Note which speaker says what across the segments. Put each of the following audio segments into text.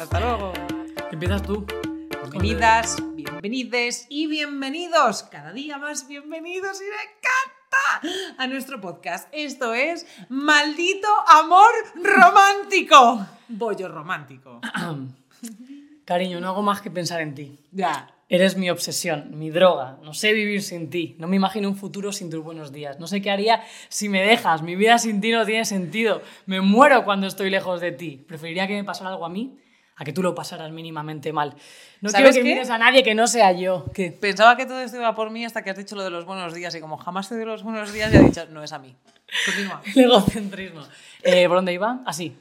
Speaker 1: Hasta luego.
Speaker 2: Empiezas tú.
Speaker 1: Bienvenidas, bienvenides y bienvenidos. Cada día más bienvenidos y me encanta a nuestro podcast. Esto es Maldito Amor Romántico. Bollo romántico.
Speaker 2: Cariño, no hago más que pensar en ti.
Speaker 1: Ya.
Speaker 2: Eres mi obsesión, mi droga. No sé vivir sin ti. No me imagino un futuro sin tus buenos días. No sé qué haría si me dejas. Mi vida sin ti no tiene sentido. Me muero cuando estoy lejos de ti. Preferiría que me pasara algo a mí a que tú lo pasaras mínimamente mal. No quiero
Speaker 1: ¿Sabes
Speaker 2: que mires a nadie que no sea yo. ¿Qué?
Speaker 1: Pensaba que todo esto iba por mí hasta que has dicho lo de los buenos días y como jamás te doy los buenos días ya he dicho, no es a mí. Continúa.
Speaker 2: El egocentrismo. Eh, ¿Por dónde iba? Así.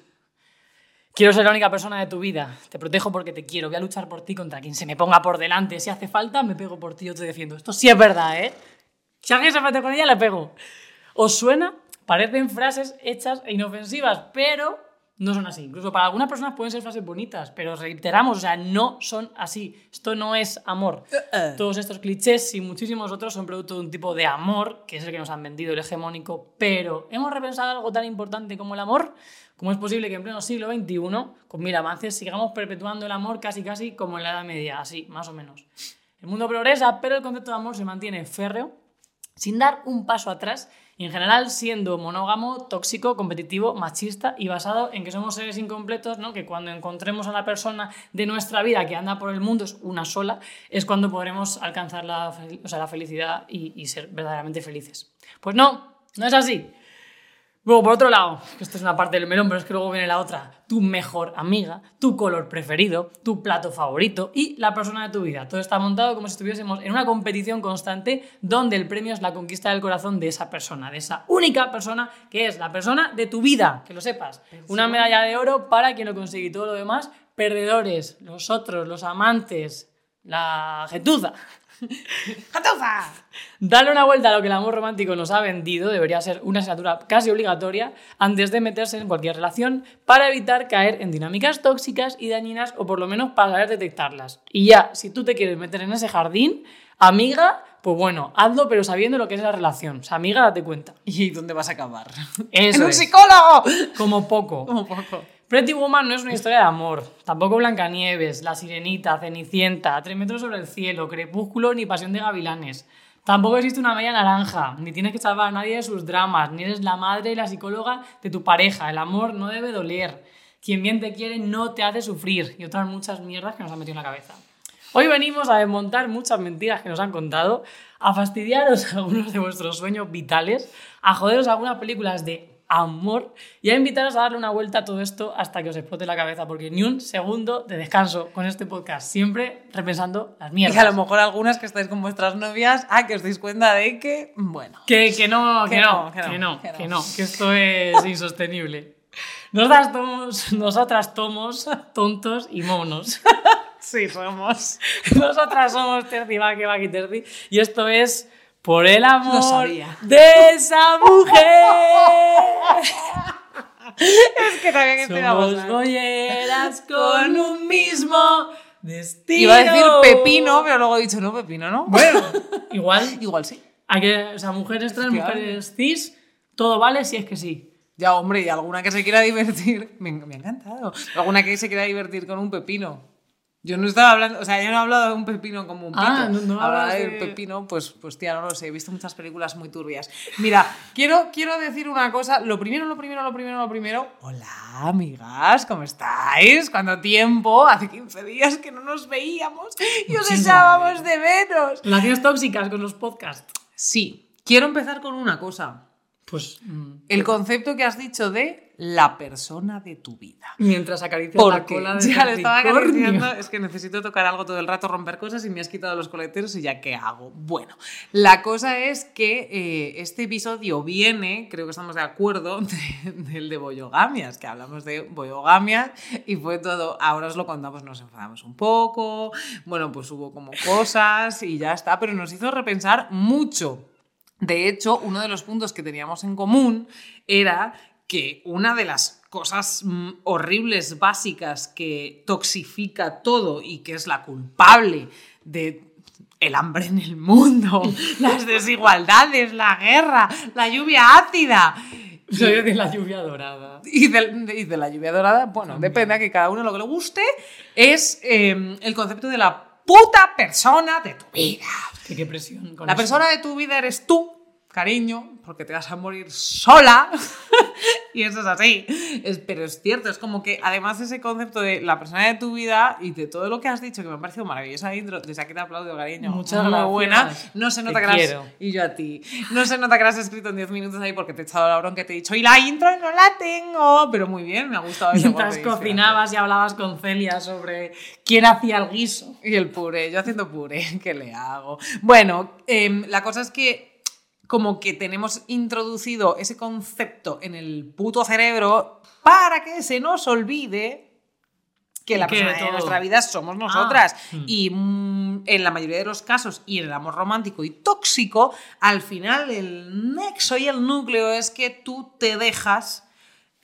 Speaker 2: Quiero ser la única persona de tu vida. Te protejo porque te quiero. Voy a luchar por ti contra quien se me ponga por delante. Si hace falta, me pego por ti, yo te defiendo. Esto sí es verdad, ¿eh? Si alguien se mete con ella, le pego. ¿Os suena? Parecen frases hechas e inofensivas, pero no son así. Incluso para algunas personas pueden ser frases bonitas, pero reiteramos, o sea, no son así. Esto no es amor.
Speaker 1: Uh-uh.
Speaker 2: Todos estos clichés y muchísimos otros son producto de un tipo de amor, que es el que nos han vendido, el hegemónico, pero ¿hemos repensado algo tan importante como el amor? ¿Cómo es posible que en pleno siglo XXI, con mil avances, sigamos perpetuando el amor casi casi como en la Edad Media, así, más o menos? El mundo progresa, pero el concepto de amor se mantiene férreo, sin dar un paso atrás y en general siendo monógamo, tóxico, competitivo, machista y basado en que somos seres incompletos, ¿no? que cuando encontremos a la persona de nuestra vida que anda por el mundo es una sola, es cuando podremos alcanzar la, o sea, la felicidad y, y ser verdaderamente felices. Pues no, no es así. Luego, por otro lado, que esto es una parte del melón, pero es que luego viene la otra, tu mejor amiga, tu color preferido, tu plato favorito y la persona de tu vida. Todo está montado como si estuviésemos en una competición constante donde el premio es la conquista del corazón de esa persona, de esa única persona que es la persona de tu vida, que lo sepas. Una medalla de oro para quien lo consigue y todo lo demás, perdedores, los otros, los amantes, la gentuza.
Speaker 1: ¡Jatufa!
Speaker 2: Darle una vuelta a lo que el amor romántico nos ha vendido debería ser una asignatura casi obligatoria antes de meterse en cualquier relación para evitar caer en dinámicas tóxicas y dañinas o por lo menos para saber detectarlas. Y ya, si tú te quieres meter en ese jardín, amiga, pues bueno, hazlo pero sabiendo lo que es la relación. O sea, amiga, date cuenta.
Speaker 1: ¿Y dónde vas a acabar?
Speaker 2: Eso
Speaker 1: ¡En un
Speaker 2: es.
Speaker 1: psicólogo!
Speaker 2: Como poco.
Speaker 1: Un poco.
Speaker 2: Pretty Woman no es una historia de amor, tampoco Blancanieves, La Sirenita, Cenicienta, Tres metros sobre el cielo, Crepúsculo ni Pasión de Gavilanes. Tampoco existe una media naranja, ni tienes que salvar a nadie de sus dramas, ni eres la madre y la psicóloga de tu pareja. El amor no debe doler. Quien bien te quiere no te hace sufrir. Y otras muchas mierdas que nos han metido en la cabeza. Hoy venimos a desmontar muchas mentiras que nos han contado, a fastidiaros algunos de vuestros sueños vitales, a joderos algunas películas de amor y a invitaros a darle una vuelta a todo esto hasta que os explote la cabeza, porque ni un segundo de descanso con este podcast, siempre repensando las
Speaker 1: Y
Speaker 2: mierdas.
Speaker 1: que a lo mejor algunas que estáis con vuestras novias, ah, que os dais cuenta de que, bueno.
Speaker 2: Que, que no, que,
Speaker 1: Que
Speaker 2: no,
Speaker 1: no,
Speaker 2: que
Speaker 1: que
Speaker 2: no,
Speaker 1: no,
Speaker 2: que no, que esto es insostenible. Nosotras, somos, nosotras somos tontos y monos.
Speaker 1: Sí, somos.
Speaker 2: Nosotras somos Terzi, Baki, Baki, Terzi. Y esto es por el amor de esa mujer.
Speaker 1: Es que también
Speaker 2: Somos bolleras con un mismo destino.
Speaker 1: Iba a decir pepino, pero luego he dicho no pepino, ¿no?
Speaker 2: Bueno, igual.
Speaker 1: Igual sí.
Speaker 2: Hay que, o sea, mujeres trans, mujeres cis, todo vale si es que sí.
Speaker 1: Ya, hombre, y alguna que se quiera divertir. Me, me ha encantado. Alguna que se quiera divertir con un pepino. Yo no estaba hablando, o sea, yo no he hablado de un pepino como un pito.
Speaker 2: Ah, no- no
Speaker 1: Hablaba del
Speaker 2: de-
Speaker 1: pepino, pues, pues tía, no lo sé. He visto muchas películas muy turbias. Mira, quiero, quiero decir una cosa. Lo primero, lo primero, lo primero, lo primero. Hola, amigas, ¿cómo estáis? ¿Cuánto tiempo? Hace 15 días que no nos veíamos y os
Speaker 2: Muchísimo.
Speaker 1: echábamos de menos.
Speaker 2: Relaciones tóxicas con los podcasts.
Speaker 1: Sí, quiero empezar con una cosa.
Speaker 2: Pues mm,
Speaker 1: El concepto que has dicho de la persona de tu vida.
Speaker 2: mientras acaricias la cola de
Speaker 1: ya le estaba acariciando, es que necesito tocar algo todo el rato, romper cosas y me has quitado los coleteros y ya qué hago. Bueno, la cosa es que eh, este episodio viene, creo que estamos de acuerdo, de- del de Boyogamias, que hablamos de Boyogamias y fue todo, ahora os lo contamos, nos enfadamos un poco, bueno, pues hubo como cosas y ya está, pero nos hizo repensar mucho. De hecho, uno de los puntos que teníamos en común era que una de las cosas mm, horribles básicas que toxifica todo y que es la culpable de el hambre en el mundo, las desigualdades, la guerra, la lluvia ácida.
Speaker 2: Soy de la lluvia dorada.
Speaker 1: Y de, y de la lluvia dorada, bueno, depende a que cada uno lo que le guste, es eh, el concepto de la puta persona de tu vida.
Speaker 2: Qué, qué presión. con
Speaker 1: La
Speaker 2: eso.
Speaker 1: persona de tu vida eres tú, cariño, porque te vas a morir sola. y eso es así. Es- pero es cierto, es como que además ese concepto de la persona de tu vida y de todo lo que has dicho, que me ha parecido maravillosa intro, desde aquí te aplaudo, cariño.
Speaker 2: Muchas
Speaker 1: Muy
Speaker 2: gracias.
Speaker 1: buena. No se nota
Speaker 2: Te
Speaker 1: que has-. Y yo a ti. No se nota que la has escrito en 10 minutos ahí porque te he echado la bronca que te he dicho. Y la intro no la tengo. Pero muy bien, me ha gustado ese
Speaker 2: Mientras cocinabas y hablabas con Celia sobre quién hacía el guiso.
Speaker 1: Y el puré, yo haciendo puré, ¿qué le hago? Bueno, em, la cosa es que como que tenemos introducido ese concepto en el puto cerebro para que se nos olvide que la persona de nuestra vida somos nosotras.
Speaker 2: Ah.
Speaker 1: Y mm, en la mayoría de los casos, y en el amor romántico y tóxico, al final el nexo y el núcleo es que tú te dejas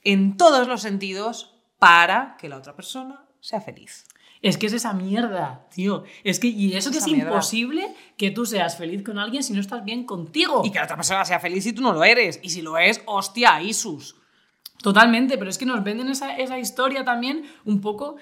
Speaker 1: en todos los sentidos para que la otra persona sea feliz.
Speaker 2: Es que es esa mierda, tío. Es que, y eso que es
Speaker 1: Esa mierda.
Speaker 2: imposible que tú seas feliz con alguien si no estás bien contigo.
Speaker 1: Y que la otra persona sea feliz y tú no lo eres. Y si lo es, hostia, Isus.
Speaker 2: Totalmente, pero es que nos venden esa, esa historia también un poco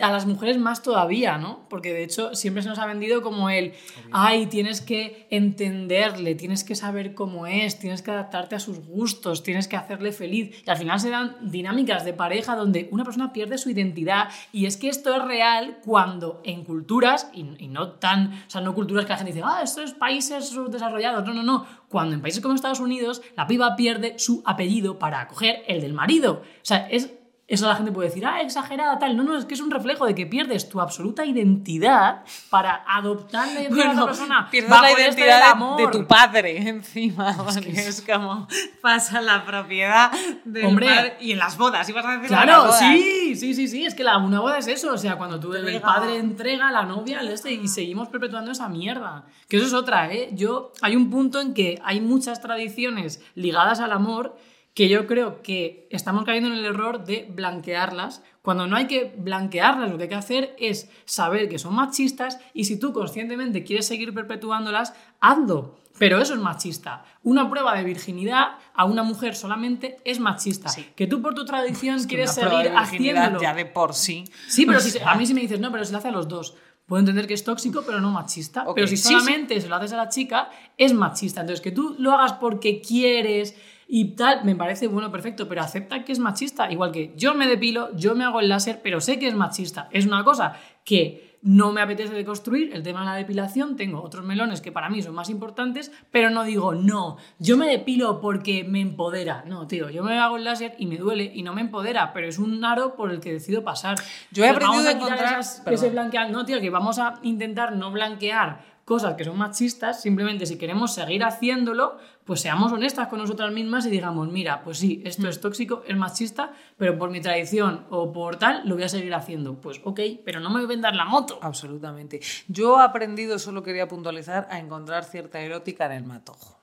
Speaker 2: a las mujeres más todavía, ¿no? Porque de hecho siempre se nos ha vendido como el, ay, tienes que entenderle, tienes que saber cómo es, tienes que adaptarte a sus gustos, tienes que hacerle feliz. Y al final se dan dinámicas de pareja donde una persona pierde su identidad y es que esto es real cuando en culturas, y, y no tan, o sea, no culturas que la gente dice, ah, esto es países subdesarrollados, no, no, no, cuando en países como Estados Unidos la piba pierde su apellido para acoger el del marido. O sea, es... Eso la gente puede decir, ah, exagerada, tal. No, no, es que es un reflejo de que pierdes tu absoluta identidad para adoptar la identidad de otra persona.
Speaker 1: pierdes
Speaker 2: bajo
Speaker 1: la
Speaker 2: este
Speaker 1: identidad de-
Speaker 2: amor.
Speaker 1: de, tu padre encima. porque es, como pasa la propiedad del
Speaker 2: Hombre.
Speaker 1: padre. Y en las bodas, ibas a decir
Speaker 2: Claro, sí, sí, sí, sí. Es que la, una boda es eso. O sea, cuando tú, el padre entrega a la novia al este y seguimos perpetuando esa mierda. Que eso es otra, ¿eh? Yo, hay un punto en que hay muchas tradiciones ligadas al amor que yo creo que estamos cayendo en el error de blanquearlas, cuando no hay que blanquearlas, lo que hay que hacer es saber que son machistas y si tú conscientemente quieres seguir perpetuándolas, hazlo. Pero eso es machista. Una prueba de virginidad a una mujer solamente es machista.
Speaker 1: Sí.
Speaker 2: Que tú por tu tradición
Speaker 1: Que
Speaker 2: quieres seguir haciéndolo.
Speaker 1: ya de por sí.
Speaker 2: Sí, pero
Speaker 1: O
Speaker 2: si, a mí si me dices, no, pero se lo hace a los dos. Puedo entender que es tóxico, pero no machista. Pero si
Speaker 1: sí, sí.
Speaker 2: solamente se lo haces a la chica, es machista. Entonces, que tú lo hagas porque quieres y tal, me parece bueno, perfecto, pero acepta que es machista. Igual que yo me depilo, yo me hago el láser, pero sé que es machista. Es una cosa que no me apetece deconstruir, el tema de la depilación, tengo otros melones que para mí son más importantes, pero no digo, no, yo me depilo porque me empodera. No, tío, yo me hago el láser y me duele y no me empodera, pero es un aro por el que decido pasar.
Speaker 1: Yo he aprendido
Speaker 2: vamos
Speaker 1: a encontrar-
Speaker 2: esas-
Speaker 1: perdón.
Speaker 2: ese blanquear, no, tío, que vamos a intentar no blanquear cosas que son machistas, simplemente si queremos seguir haciéndolo, pues seamos honestas con nosotras mismas y digamos, mira, pues sí,
Speaker 1: Mm.
Speaker 2: esto es tóxico, es machista, pero por mi tradición o por tal, lo voy a seguir haciendo. Pues ok, pero no me vendas la moto.
Speaker 1: Absolutamente. Yo he aprendido, solo quería puntualizar, a encontrar cierta erótica en el matojo.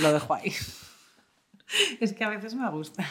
Speaker 1: Lo dejo ahí. Es que a veces me gusta.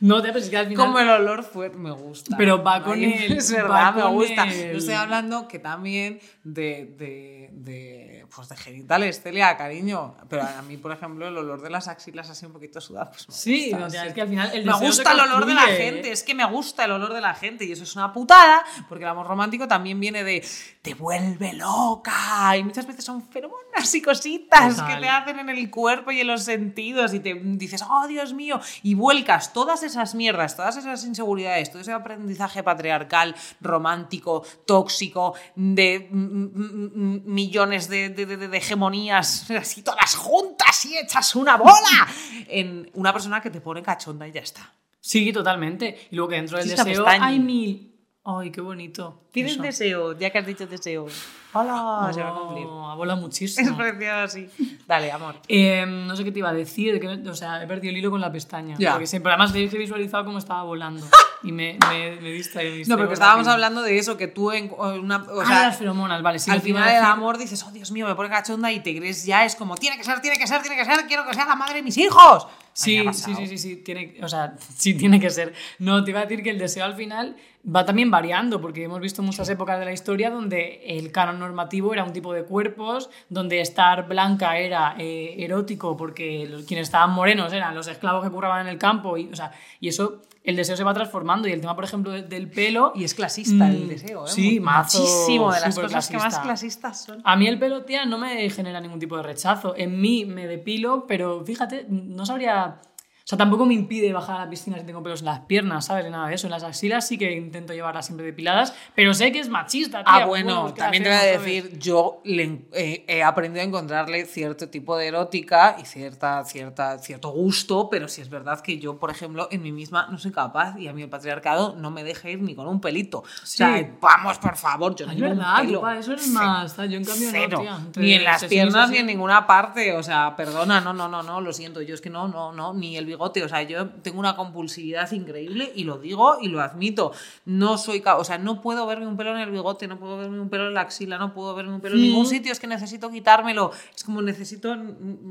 Speaker 2: No te es que al final...
Speaker 1: Como el olor fuerte me gusta.
Speaker 2: Pero va con el-
Speaker 1: Es verdad, me gusta. Yo estoy hablando que también de, de, de, pues de genitales, Celia, cariño. Pero a mí, por ejemplo, el olor de las axilas así un poquito sudadas, pues me
Speaker 2: Sí,
Speaker 1: gusta,
Speaker 2: no,
Speaker 1: sí.
Speaker 2: es que al final el
Speaker 1: Me gusta el olor de la gente, es que me gusta el olor de la gente y eso es una putada, porque el amor romántico también viene de te vuelve loca y muchas veces son feromonas y cositas
Speaker 2: Total.
Speaker 1: que te hacen en el cuerpo y en los sentidos y te dices, oh Dios mío, y vuelcas todas esas mierdas, todas esas inseguridades, todo ese aprendizaje patriarcal, romántico, tóxico, de mm, mm, mm, millones de, de- de- de hegemonías, así todas juntas y echas una bola en una persona que te pone cachonda y ya está.
Speaker 2: Sí, totalmente. Y luego que dentro del
Speaker 1: Sí,
Speaker 2: deseo hay mil... Ay, qué bonito.
Speaker 1: ¿Tienes
Speaker 2: Eso.
Speaker 1: deseo? Ya que has dicho deseo. Hola, se va a cumplir.
Speaker 2: Oh, Abola
Speaker 1: Es
Speaker 2: muchísimo.
Speaker 1: precioso así. Dale, amor.
Speaker 2: Eh, no sé qué te iba a decir, que, o sea, he perdido el hilo con la pestaña.
Speaker 1: Ya.
Speaker 2: Porque siempre, además, he visualizado cómo estaba volando. y me, me, me distraí.
Speaker 1: No, porque estábamos
Speaker 2: la
Speaker 1: hablando de eso, que tú en una... O
Speaker 2: ah,
Speaker 1: sea,
Speaker 2: las feromonas, vale. Sí,
Speaker 1: al final el
Speaker 2: decir-
Speaker 1: amor dices, oh Dios mío, me pone cachonda y te crees ya, es como, tiene que ser, tiene que ser, tiene que ser, quiero que sea la madre de mis hijos.
Speaker 2: Sí, sí, sí, sí, sí, tiene, o sea, sí tiene que ser. No, te iba a decir que el deseo al final va también variando, porque hemos visto muchas épocas de la historia donde el canon normativo era un tipo de cuerpos, donde estar blanca era eh, erótico porque los- quienes estaban morenos eran los esclavos que curraban en el campo, y, o sea, y eso, el deseo se va transformando. Y el tema, por ejemplo, de- del pelo...
Speaker 1: Y es clasista el
Speaker 2: Mm,
Speaker 1: deseo, ¿eh?
Speaker 2: sí, mazo,
Speaker 1: muchísimo de las cosas que más
Speaker 2: clasista.
Speaker 1: clasistas son.
Speaker 2: A mí el pelo, tía, no me genera ningún tipo de rechazo. En mí me depilo, pero fíjate, no sabría... O sea, tampoco me impide bajar a la piscina si tengo pelos en las piernas, ¿sabes? Ni nada de eso. En las axilas sí que intento llevarlas siempre depiladas, pero sé que es machista, tía.
Speaker 1: Ah, bueno,
Speaker 2: ¿qué
Speaker 1: también te voy a decir, yo le- eh, he aprendido a encontrarle cierto tipo de erótica y cierta, cierta, cierto gusto, pero sí es verdad que yo, por ejemplo, en mí misma no soy capaz y a mí el patriarcado no me deja ir ni con un pelito. O sea,
Speaker 2: Sí.
Speaker 1: vamos, por favor, yo ni
Speaker 2: Es verdad,
Speaker 1: pelo.
Speaker 2: tú, pa, eso eres más. Yo en cambio
Speaker 1: Cero.
Speaker 2: no, tía. Entre
Speaker 1: Ni en las piernas ni en ninguna parte. O sea, perdona, no, no, no, no, lo siento. Yo es que no, no, no, ni el bigote. O sea, yo tengo una compulsividad increíble y lo digo y lo admito. No soy, o sea, no puedo verme un pelo en el bigote, no puedo verme un pelo en la axila, no puedo verme un pelo en ningún sitio. Es que necesito quitármelo. Es como necesito,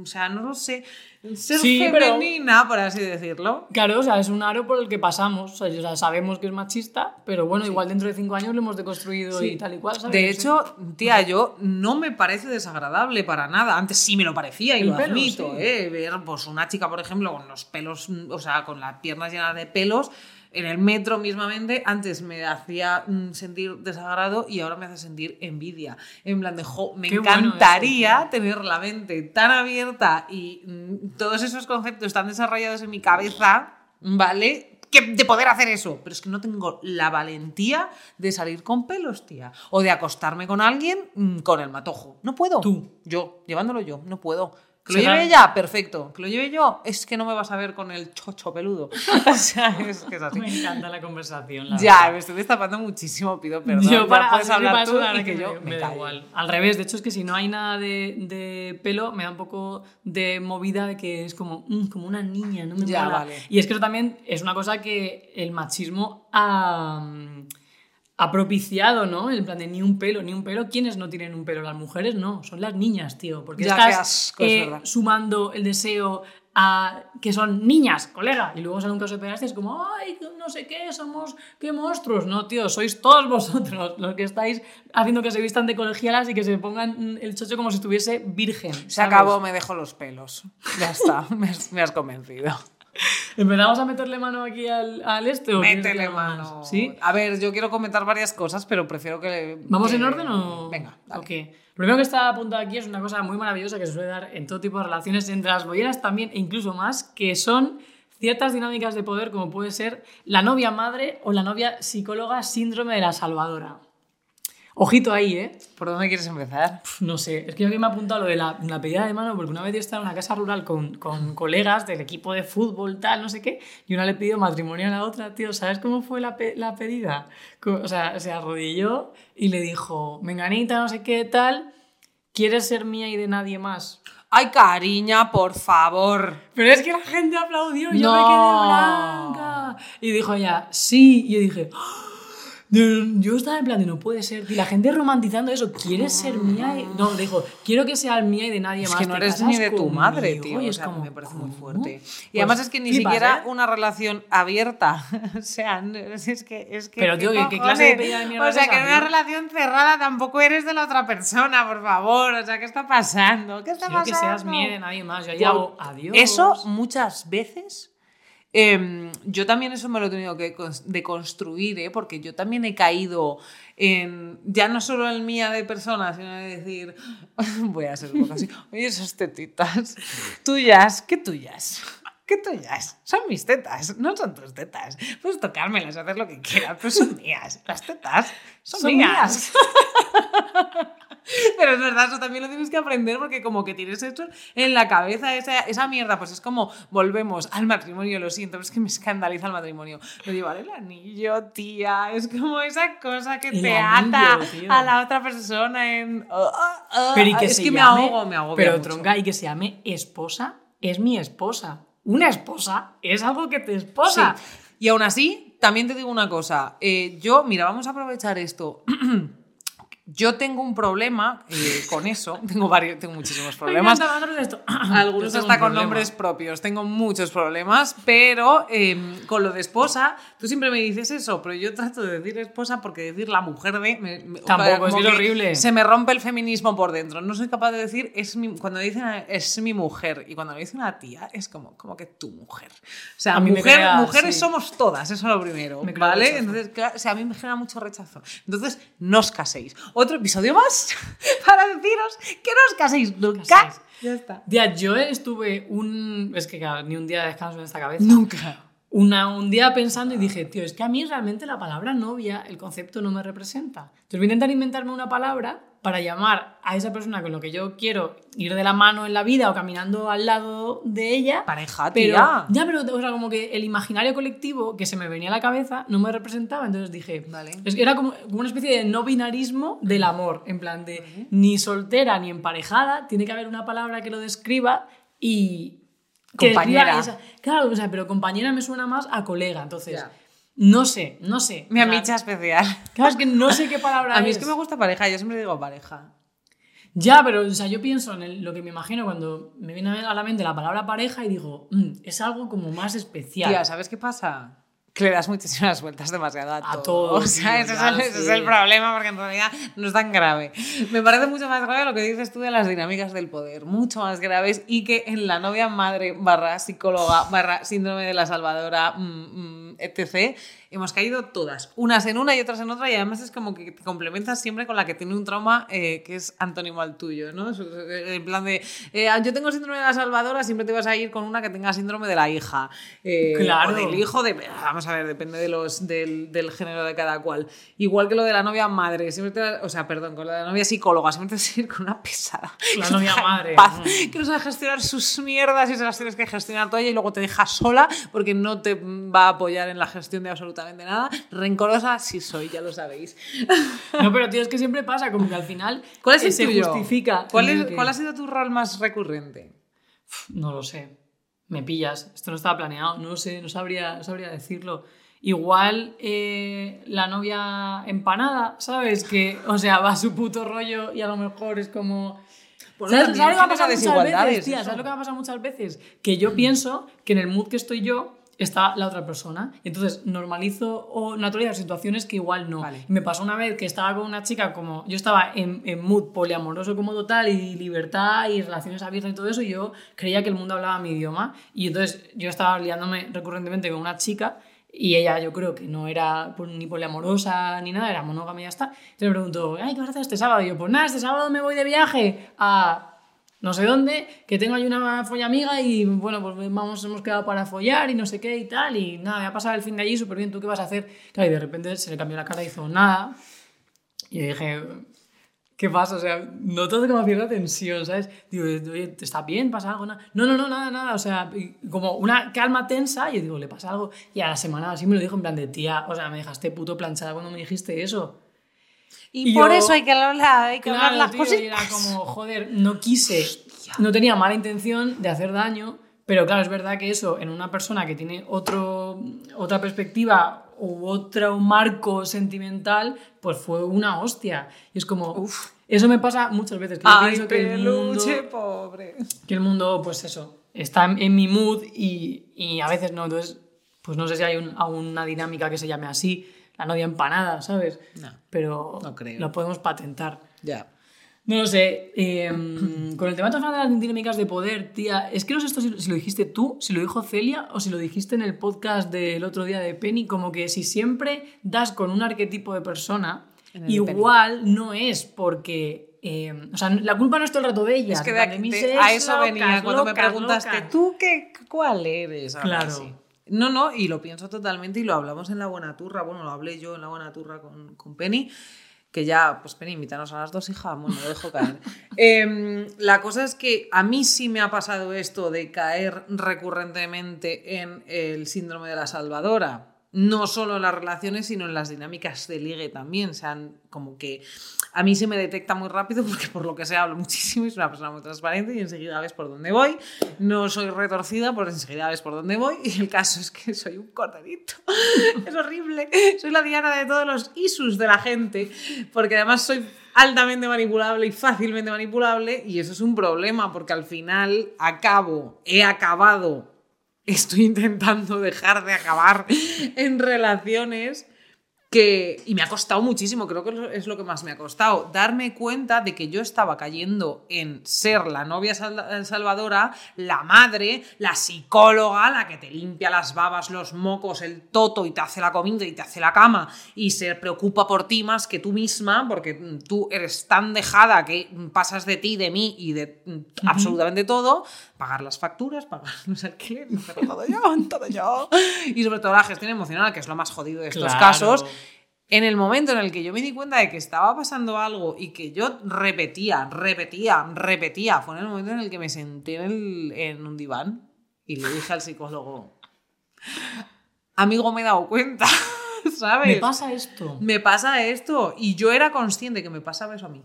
Speaker 1: o sea, no lo sé, ser
Speaker 2: Sí, pero-
Speaker 1: femenina, por así decirlo.
Speaker 2: Claro, o sea, es un aro por el que pasamos. O sea, sabemos que es machista, pero bueno, igual dentro de cinco años lo hemos deconstruido y tal y cual, ¿sabes?
Speaker 1: De hecho, tía, yo no me parece desagradable para nada. Antes sí me lo parecía y
Speaker 2: El
Speaker 1: lo
Speaker 2: pelo,
Speaker 1: admito,
Speaker 2: sí.
Speaker 1: ¿eh? Ver pues, una chica, por ejemplo, con los pelos, mm, o sea, con las piernas llenas de pelos. En el metro mismamente, antes me hacía mm, sentir desagrado y ahora me hace sentir envidia. En plan de, jo, me
Speaker 2: Qué
Speaker 1: encantaría tener la mente tan abierta y mm, todos esos conceptos tan desarrollados en mi cabeza, ¿vale? Que de poder hacer eso. Pero es que no tengo la valentía de salir con pelos, tía. O de acostarme con alguien con el matojo. No puedo.
Speaker 2: Tú.
Speaker 1: Yo, llevándolo yo, no puedo. Que lo lleve ella, perfecto. Que lo lleve yo, es que no me vas a ver con el chocho peludo. o sea, es que es así.
Speaker 2: Me encanta la conversación. La
Speaker 1: Ya,
Speaker 2: verdad.
Speaker 1: me estoy destapando muchísimo, pido perdón.
Speaker 2: Yo para,
Speaker 1: puedes hablar tú y que
Speaker 2: que
Speaker 1: yo
Speaker 2: me, da igual. Al revés, de hecho es que si no hay nada de, de pelo, me da un poco de movida de que es como, mm, como una niña, no me
Speaker 1: Ya,
Speaker 2: mola.
Speaker 1: vale.
Speaker 2: Y es que eso también es una cosa que el machismo ha, mm, ha propiciado, ¿no? En plan de ni un pelo, ni un pelo. ¿Quiénes no tienen un pelo? Las mujeres no, son las niñas, tío. Porque
Speaker 1: Ya,
Speaker 2: estás
Speaker 1: asco, es
Speaker 2: eh,
Speaker 1: verdad.
Speaker 2: sumando el deseo a que son niñas, colega, y luego sale un caso de pedaste, es como, ay, no sé qué, somos, qué monstruos. No, tío, sois todos vosotros los que estáis haciendo que se vistan de colegialas y que se pongan el chocho como si estuviese virgen.
Speaker 1: Se
Speaker 2: ¿sabes?
Speaker 1: acabó, me dejo los pelos. Ya está, me has, me has convencido.
Speaker 2: ¿Empezamos a meterle mano aquí al, al este o
Speaker 1: Métele mano.
Speaker 2: ¿Sí?
Speaker 1: A ver, yo quiero comentar varias cosas, pero prefiero que.
Speaker 2: ¿Vamos
Speaker 1: que-
Speaker 2: en orden o...?
Speaker 1: Venga, dale.
Speaker 2: Lo primero que está apuntado aquí es una cosa muy maravillosa que se suele dar en todo tipo de relaciones, entre las bolleras también, e incluso más, que son ciertas dinámicas de poder, como puede ser la novia madre o la novia psicóloga síndrome de la salvadora. Ojito ahí, ¿eh?
Speaker 1: ¿Por dónde quieres empezar?
Speaker 2: Pf, No sé, es que yo aquí me he apuntado lo de la, la pedida de mano, porque una vez yo estaba en una casa rural con, con colegas del equipo de fútbol, tal, no sé qué, y una le pidió matrimonio a la otra, tío, ¿sabes cómo fue la, pe- la pedida? O sea, se arrodilló y le dijo, menganita, no sé qué, tal, ¿quieres ser mía y de nadie más?
Speaker 1: Ay, cariña, por favor.
Speaker 2: Pero es que la gente aplaudió, yo me
Speaker 1: No.
Speaker 2: quedé blanca. Y dijo ella, sí, y yo dije... "Ah". Yo estaba en plan de no puede ser. Y la gente romantizando eso. ¿Quieres ser mía? Y... No, dijo, quiero que seas mía y de nadie
Speaker 1: Es
Speaker 2: más.
Speaker 1: que no
Speaker 2: ¿Te
Speaker 1: eres ni de tu
Speaker 2: conmigo?".
Speaker 1: madre,
Speaker 2: Y
Speaker 1: tío. O
Speaker 2: es
Speaker 1: sea,
Speaker 2: como,
Speaker 1: me parece muy
Speaker 2: ¿cómo?
Speaker 1: fuerte. Y
Speaker 2: Pues
Speaker 1: además es que ni siquiera
Speaker 2: ¿eh?
Speaker 1: una relación abierta. o sea, es que. Es que
Speaker 2: Pero, tío, ¿qué- qué clase de pedida de mierda
Speaker 1: O
Speaker 2: es
Speaker 1: sea, que en una relación cerrada tampoco eres de la otra persona, por favor. O sea, ¿qué está pasando? ¿Qué está
Speaker 2: Quiero
Speaker 1: pasando?
Speaker 2: que seas mía y de nadie más. Yo ahí hago adiós.
Speaker 1: Eso muchas veces. Em, yo también eso me lo he tenido que cons- deconstruir, ¿eh? porque yo también he caído en, ya no solo en mía de persona, sino de decir, voy a ser un poco así, oye, esas tetitas, tuyas, ¿qué tuyas? ¿Qué tuyas? Son mis tetas, no son tus tetas. Puedes tocármelas, hacer lo que quieras, pero son mías. Las tetas son,
Speaker 2: Son
Speaker 1: mías. Pero es verdad, eso también lo tienes que aprender porque como que tienes esto en la cabeza, esa, esa mierda, pues es como volvemos al matrimonio, lo siento, pero es que me escandaliza el matrimonio. Lo llevar el anillo, tía, es como esa cosa que
Speaker 2: El
Speaker 1: te
Speaker 2: anillo,
Speaker 1: ata
Speaker 2: tío.
Speaker 1: a la otra persona en... ah, ah, ah.
Speaker 2: Pero y que
Speaker 1: es
Speaker 2: se
Speaker 1: que me ahogo, me ahogo.
Speaker 2: Pero tronca, y que se llame esposa, es mi esposa. Una esposa es algo que te esposa.
Speaker 1: Sí. Y aún así, también te digo una cosa. eh, yo, mira, vamos a aprovechar esto. Yo tengo un problema eh, con eso. Tengo varios, tengo muchísimos problemas.
Speaker 2: esto.
Speaker 1: Algunos hasta con nombres propios. Tengo muchos problemas, pero eh, con lo de esposa, tú siempre me dices eso, pero yo trato de decir esposa porque decir la mujer de. me- me-
Speaker 2: Tampoco, es horrible.
Speaker 1: Se me rompe el feminismo por dentro. No soy capaz de decir, es mi, cuando dicen es mi mujer y cuando le dice una tía, es como, como que tu mujer. O sea,
Speaker 2: A
Speaker 1: mujer,
Speaker 2: crea-
Speaker 1: mujeres
Speaker 2: sí.
Speaker 1: somos todas, eso es lo primero.
Speaker 2: Me
Speaker 1: ¿Vale? Entonces, claro, o sea, a mí me genera mucho rechazo. Entonces, no os caséis. Otro episodio más para deciros que no os caséis nunca.
Speaker 2: Caséis.
Speaker 1: Ya está.
Speaker 2: Tía, yo estuve un. Es que claro, ni un día de descanso en esta cabeza.
Speaker 1: Nunca.
Speaker 2: Una, un día pensando y dije, tío, es que a mí realmente la palabra novia, el concepto no me representa. Entonces voy a intentar inventarme una palabra para llamar a esa persona con lo que yo quiero ir de la mano en la vida o caminando al lado de ella.
Speaker 1: Pareja,
Speaker 2: Pero,
Speaker 1: tía.
Speaker 2: ya, pero o sea, como que el imaginario colectivo que se me venía a la cabeza no me representaba. Entonces dije,
Speaker 1: Vale.
Speaker 2: es que era como, como una especie de no binarismo del amor. En plan de ni soltera ni emparejada, tiene que haber una palabra que lo describa y. describa
Speaker 1: Compañera.
Speaker 2: esa- claro, o sea, pero compañera me suena más a colega. Entonces,
Speaker 1: Ya.
Speaker 2: No sé, no sé.
Speaker 1: Mi amicha especial.
Speaker 2: Claro, es que no sé qué palabra
Speaker 1: A mí es que me gusta pareja, yo siempre digo pareja.
Speaker 2: Ya, pero o sea, yo pienso en el- lo que me imagino cuando me viene a la mente la palabra pareja y digo, "Mm, es algo como más especial.
Speaker 1: Tía, ¿sabes qué pasa? Que le das muchísimas vueltas demasiado a,
Speaker 2: A
Speaker 1: todo. O sea, ese, es el problema, porque en realidad no es tan grave. Me parece mucho más grave lo que dices tú de las dinámicas del poder, mucho más graves, y que en la novia madre barra psicóloga barra síndrome de la salvadora, mm, mm, etc., hemos caído todas, unas en una y otras en otra, y además es como que te complementas siempre con la que tiene un trauma eh, que es antónimo al tuyo, ¿no? Es- En plan de, eh, yo tengo síndrome de la salvadora, siempre te vas a ir con una que tenga síndrome de la hija. eh,
Speaker 2: Claro.
Speaker 1: O del hijo, de, vamos a ver, depende de los, del, del género de cada cual. Igual que lo de la novia madre, siempre te vas- o sea, perdón, con lo de la novia psicóloga, siempre te vas a ir con una pesada.
Speaker 2: La novia madre,
Speaker 1: paz,
Speaker 2: mm.
Speaker 1: que no sabe gestionar sus mierdas y se las tienes que gestionar toda ella y luego te deja sola porque no te va a apoyar en la gestión de absolutamente nada. Rencorosa sí soy, ya lo sabéis.
Speaker 2: No, pero tío, es que siempre pasa, como que al final
Speaker 1: ¿Cuál es
Speaker 2: eh,
Speaker 1: el
Speaker 2: se
Speaker 1: tuyo?
Speaker 2: justifica.
Speaker 1: ¿Cuál, es-
Speaker 2: que-
Speaker 1: ¿Cuál ha sido tu rol más recurrente?
Speaker 2: No lo sé. Me pillas. Esto no estaba planeado. No sé, no sabría, no sabría decirlo. Igual eh, la novia empanada, ¿sabes? Que, o sea, va a su puto rollo y a lo mejor es como. ¿Sabes, ¿sabes lo que va a pasar muchas veces, tía? ¿Sabes lo que va a pasar muchas veces? Que yo pienso que en el mood que estoy yo está la otra persona. Y entonces normalizo o naturalizo situaciones que igual no.
Speaker 1: Vale.
Speaker 2: Me pasó una vez que estaba con una chica como. Yo estaba en, en mood poliamoroso como total y libertad y relaciones abiertas y todo eso. Y yo creía que el mundo hablaba mi idioma. Y entonces yo estaba liándome recurrentemente con una chica. Y ella yo creo que no era ni poliamorosa ni nada, era monógama y ya está. Entonces me preguntó, ay, ¿qué vas a hacer este sábado? Y yo, pues nada, este sábado me voy de viaje a no sé dónde, que tengo ahí una follamiga y bueno, pues vamos, hemos quedado para follar y no sé qué y tal. Y nada, me ha pasado el fin de allí súper bien, ¿tú qué vas a hacer? Claro, y de repente se le cambió la cara y hizo nada. Y dije, ¿qué pasa? O sea, noto como cierta tensión, ¿sabes? Digo, oye, ¿te está bien? ¿Pasa algo? Nada. No, no, no, nada, nada. O sea, como una calma tensa. Y digo, ¿le pasa algo? Y a la semana así me lo dijo en plan de tía, o sea, me dejaste puto planchada cuando me dijiste eso.
Speaker 1: Y,
Speaker 2: Y
Speaker 1: por
Speaker 2: yo-
Speaker 1: eso hay que hablar, hay que hablar
Speaker 2: Claro,
Speaker 1: las
Speaker 2: tío, y era como, joder, no quise, no tenía mala intención de hacer daño, pero claro, es verdad que eso en una persona que tiene otro, otra perspectiva u otro marco sentimental, pues fue una hostia. Y es como,
Speaker 1: Uf.
Speaker 2: eso me pasa muchas veces, que
Speaker 1: Ay,
Speaker 2: que el, mundo,
Speaker 1: pobre.
Speaker 2: que el mundo, pues eso, está en, mi mood y, y a veces no, entonces, pues no sé si hay un- una dinámica que se llame así, la novia empanada, ¿sabes?
Speaker 1: No,
Speaker 2: Pero
Speaker 1: no creo.
Speaker 2: lo podemos patentar.
Speaker 1: Ya.
Speaker 2: No lo sé. eh, con el tema de las dinámicas de poder, tía, es que no sé esto si, si lo dijiste tú, si lo dijo Celia o si lo dijiste en el podcast del otro día de Penny, como que si siempre das con un arquetipo de persona,
Speaker 1: de Penny.
Speaker 2: igual no es porque... eh, o sea, la culpa no es todo el rato de ella.
Speaker 1: Es que de de-
Speaker 2: ex
Speaker 1: a eso
Speaker 2: locas,
Speaker 1: venía cuando me
Speaker 2: locas,
Speaker 1: preguntaste,
Speaker 2: locas.
Speaker 1: ¿tú qué, cuál eres? Ahora
Speaker 2: Claro.
Speaker 1: sí. No, no, y lo pienso totalmente y lo hablamos en la buena turra, bueno, lo hablé yo en la buena turra con, con Penny, que ya, pues Penny, invítanos a las dos, hija, bueno, lo dejo caer. Em, la cosa es que a mí sí me ha pasado esto de caer recurrentemente en el síndrome de la salvadora. No solo en las relaciones, sino en las dinámicas de ligue también. O sea, como que a mí se me detecta muy rápido porque por lo que sé hablo muchísimo soy una persona muy transparente y enseguida ves por dónde voy. No soy retorcida, pues enseguida ves por dónde voy. Y el caso es que soy un corderito. es horrible. Soy la diana de todos los isus de la gente, porque además soy altamente manipulable y fácilmente manipulable y eso es un problema porque al final acabo, he acabado estoy intentando dejar de acabar en relaciones que, y me ha costado muchísimo, creo que es lo que más me ha costado, darme cuenta de que yo estaba cayendo en ser la novia salvadora, la madre, la psicóloga, la que te limpia las babas, los mocos, el toto y te hace la comida y te hace la cama y se preocupa por ti más que tú misma, porque tú eres tan dejada que pasas de ti, de mí y de absolutamente todo, pagar las facturas, pagar los alquileres, todo yo, todo yo, y sobre todo la gestión emocional, que es lo más jodido de estos casos en el momento en el que yo me di cuenta de que estaba pasando algo y que yo repetía, repetía, repetía, fue en el momento en el que me senté en, un diván y le dije al psicólogo, amigo, me he dado cuenta, ¿sabes?
Speaker 2: Me pasa esto.
Speaker 1: Me pasa esto. Y yo era consciente que me pasaba eso a mí.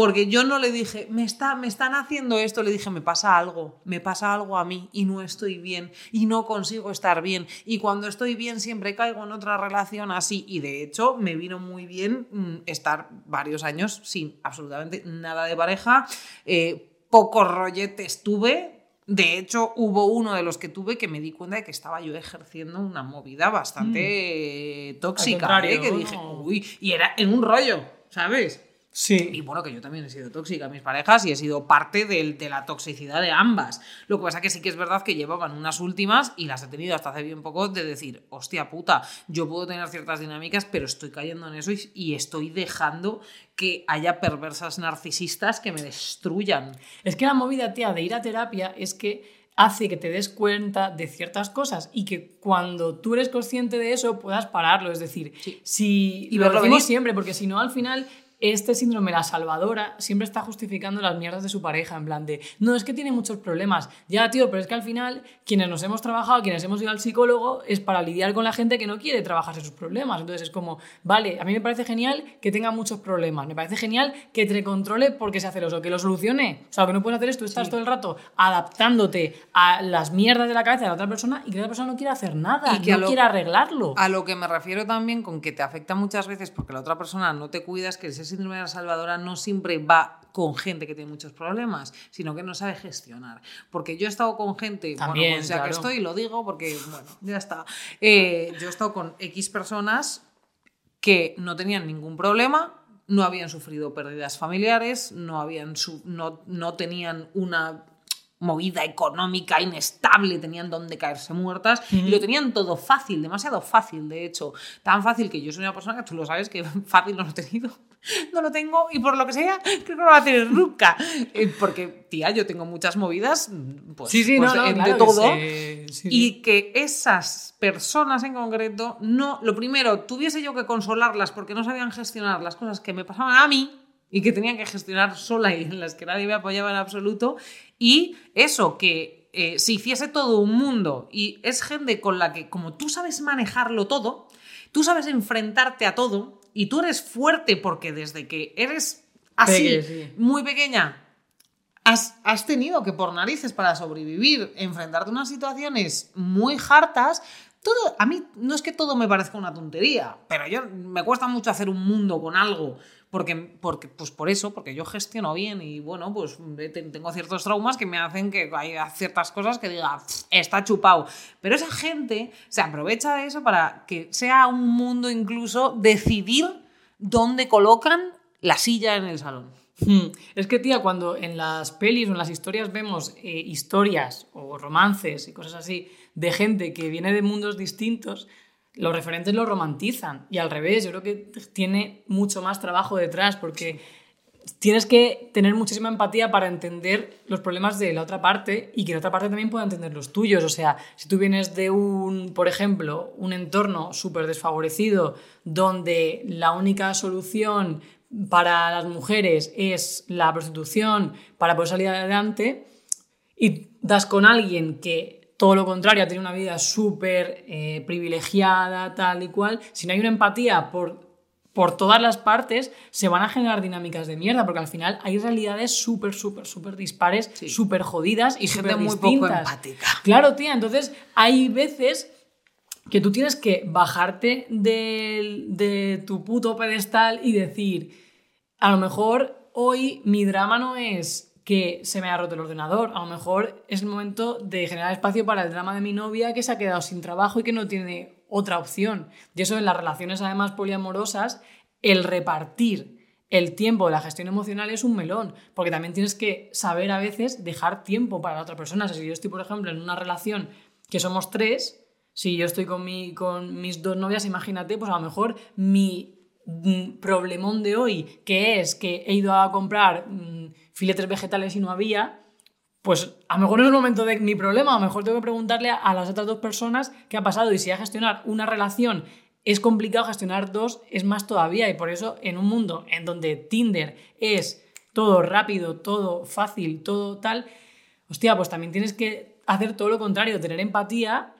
Speaker 1: Porque yo no le dije, me, está, me están haciendo esto, le dije, me pasa algo, me pasa algo a mí y no estoy bien y no consigo estar bien. Y cuando estoy bien siempre caigo en otra relación así. Y de hecho me vino muy bien mm, estar varios años sin absolutamente nada de pareja. Eh, pocos rolletes tuve, de hecho, hubo uno de los que tuve que me di cuenta de que estaba yo ejerciendo una movida bastante mm. tóxica. ¿eh? Que dije, uy, y era en un rollo, ¿sabes?
Speaker 2: Sí.
Speaker 1: Y bueno, que yo también he sido tóxica a mis parejas y he sido parte de, la toxicidad de ambas. Lo que pasa que sí que es verdad que llevaban unas últimas y las he tenido hasta hace bien poco de decir, hostia puta, yo puedo tener ciertas dinámicas, pero estoy cayendo en eso y, estoy dejando que haya perversas narcisistas que me destruyan.
Speaker 2: Es que la movida, tía, de ir a terapia es que hace que te des cuenta de ciertas cosas y que cuando tú eres consciente de eso puedas pararlo. Es decir, si y lo decimos siempre, porque si no, al final este síndrome, la salvadora, siempre está justificando las mierdas de su pareja, en plan de, no, es que tiene muchos problemas. Ya, tío, pero es que al final, quienes nos hemos trabajado, quienes hemos ido al psicólogo, es para lidiar con la gente que no quiere trabajarse sus problemas. Entonces es como, vale, a mí me parece genial que tenga muchos problemas, me parece genial que te controle porque se hace lo que lo solucione. O sea, lo que no puedes hacer es tú estás todo el rato adaptándote a las mierdas de la cabeza de la otra persona y que la otra persona no quiere hacer nada, y que no quiere arreglarlo.
Speaker 1: A lo que me refiero también con que te afecta muchas veces porque la otra persona no te cuidas, que ese síndrome de la salvadora no siempre va con gente que tiene muchos problemas, sino que no sabe gestionar. Porque yo he estado con gente,
Speaker 2: También,
Speaker 1: bueno, pues que estoy, lo digo porque, bueno, ya está. Eh, yo he estado con X personas que no tenían ningún problema, no habían sufrido pérdidas familiares, no, habían no, no tenían una movida económica inestable, tenían donde caerse muertas y lo tenían todo fácil, demasiado fácil, de hecho, tan fácil que yo soy una persona que tú lo sabes que fácil no lo he tenido, no lo tengo y por lo que sea creo que no lo va a tener nunca, eh, porque tía, yo tengo muchas movidas, pues,
Speaker 2: sí, sí,
Speaker 1: pues,
Speaker 2: no,
Speaker 1: de todo. y que esas personas en concreto no, lo primero, tuviese yo que consolarlas porque no sabían gestionar las cosas que me pasaban a mí y que tenían que gestionar sola y en las que nadie me apoyaba en absoluto. Y eso, que eh, se hiciese todo un mundo y es gente con la que, como tú sabes manejarlo todo, tú sabes enfrentarte a todo y tú eres fuerte porque desde que eres así, muy pequeña, has, has, tenido que por narices para sobrevivir, enfrentarte a unas situaciones muy hartas. Todo, a mí no es que todo me parezca una tontería, pero yo me cuesta mucho hacer un mundo con algo porque, porque, pues por eso, porque yo gestiono bien y bueno, pues tengo ciertos traumas que me hacen que haya ciertas cosas que diga, está chupado. Pero esa gente se aprovecha de eso para que sea un mundo incluso decidir dónde colocan la silla en el salón.
Speaker 2: Hmm. Es que, tía, cuando en las pelis o en las historias vemos eh, historias o romances y cosas así de gente que viene de mundos distintos, los referentes lo romantizan y al revés, yo creo que tiene mucho más trabajo detrás porque tienes que tener muchísima empatía para entender los problemas de la otra parte y que la otra parte también pueda entender los tuyos. O sea, si tú vienes de un, por ejemplo, un entorno súper desfavorecido donde la única solución para las mujeres es la prostitución para poder salir adelante y das con alguien que todo lo contrario, ha tenido una vida súper eh, privilegiada, tal y cual, si no hay una empatía por, por todas las partes, se van a generar dinámicas de mierda, porque al final hay realidades súper, súper, súper dispares, súper jodidas y, súper
Speaker 1: muy poco empática.
Speaker 2: Claro, tía, entonces hay veces que tú tienes que bajarte de, de tu puto pedestal y decir, a lo mejor hoy mi drama no es que se me ha roto el ordenador. A lo mejor es el momento de generar espacio para el drama de mi novia que se ha quedado sin trabajo y que no tiene otra opción. Y eso en las relaciones además poliamorosas, el repartir el tiempo de la gestión emocional es un melón, porque también tienes que saber a veces dejar tiempo para la otra persona. si yo estoy, por ejemplo, en una relación que somos tres, si yo estoy con, mi, con mis dos novias, imagínate, pues a lo mejor mi mm, problemón de hoy, que es que he ido a comprar mm, filetes vegetales y no había, pues a lo mejor no es el momento de mi problema, a lo mejor tengo que preguntarle a, las otras dos personas qué ha pasado y si a gestionar una relación es complicado, gestionar dos es más todavía y por eso en un mundo en donde Tinder es todo rápido, todo fácil, todo tal, hostia, pues también tienes que hacer todo lo contrario, tener empatía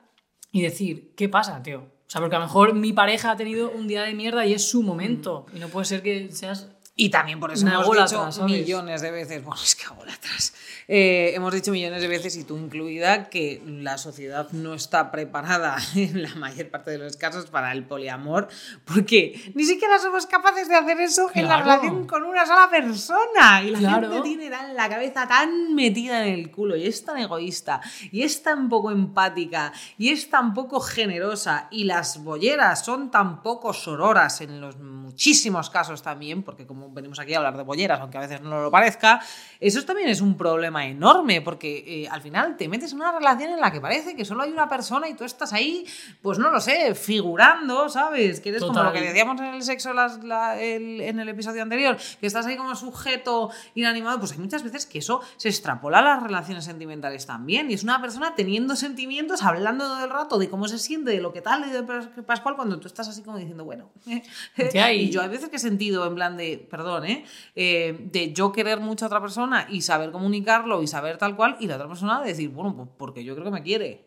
Speaker 2: y decir, ¿qué pasa, tío? O sea, porque a lo mejor mi pareja ha tenido un día de mierda y es su momento. Y no puede ser que seas
Speaker 1: y también por eso hemos dicho millones de veces, bueno, es que atrás. Eh, hemos dicho millones de veces, y tú incluida, que la sociedad no está preparada en la mayor parte de los casos para el poliamor, porque ni siquiera somos capaces de hacer eso en la relación con una sola persona. Y la gente tiene la cabeza tan metida en el culo, y es tan egoísta, y es tan poco empática, y es tan poco generosa, y las bolleras son tan poco sororas en los muchísimos casos también, porque como venimos aquí a hablar de bolleras, aunque a veces no lo parezca, eso también es un problema enorme, porque eh, al final te metes en una relación en la que parece que solo hay una persona y tú estás ahí, pues no lo sé, figurando, ¿sabes? Que eres como lo que decíamos en el sexo en el episodio anterior, que estás ahí como sujeto inanimado, pues hay muchas veces que eso se extrapola a las relaciones sentimentales también, y es una persona teniendo sentimientos, hablando todo el rato de cómo se siente, de lo que tal, y de Pascual, cuando tú estás así como diciendo, bueno, y yo hay veces que he sentido en plan de, perdón, ¿eh? ¿eh? de yo querer mucho a otra persona y saber comunicarlo y saber tal cual, y la otra persona decir, bueno, pues porque yo creo que me quiere.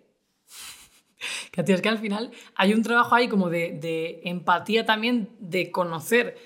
Speaker 2: Que es que al final hay un trabajo ahí como de, de empatía también, de conocer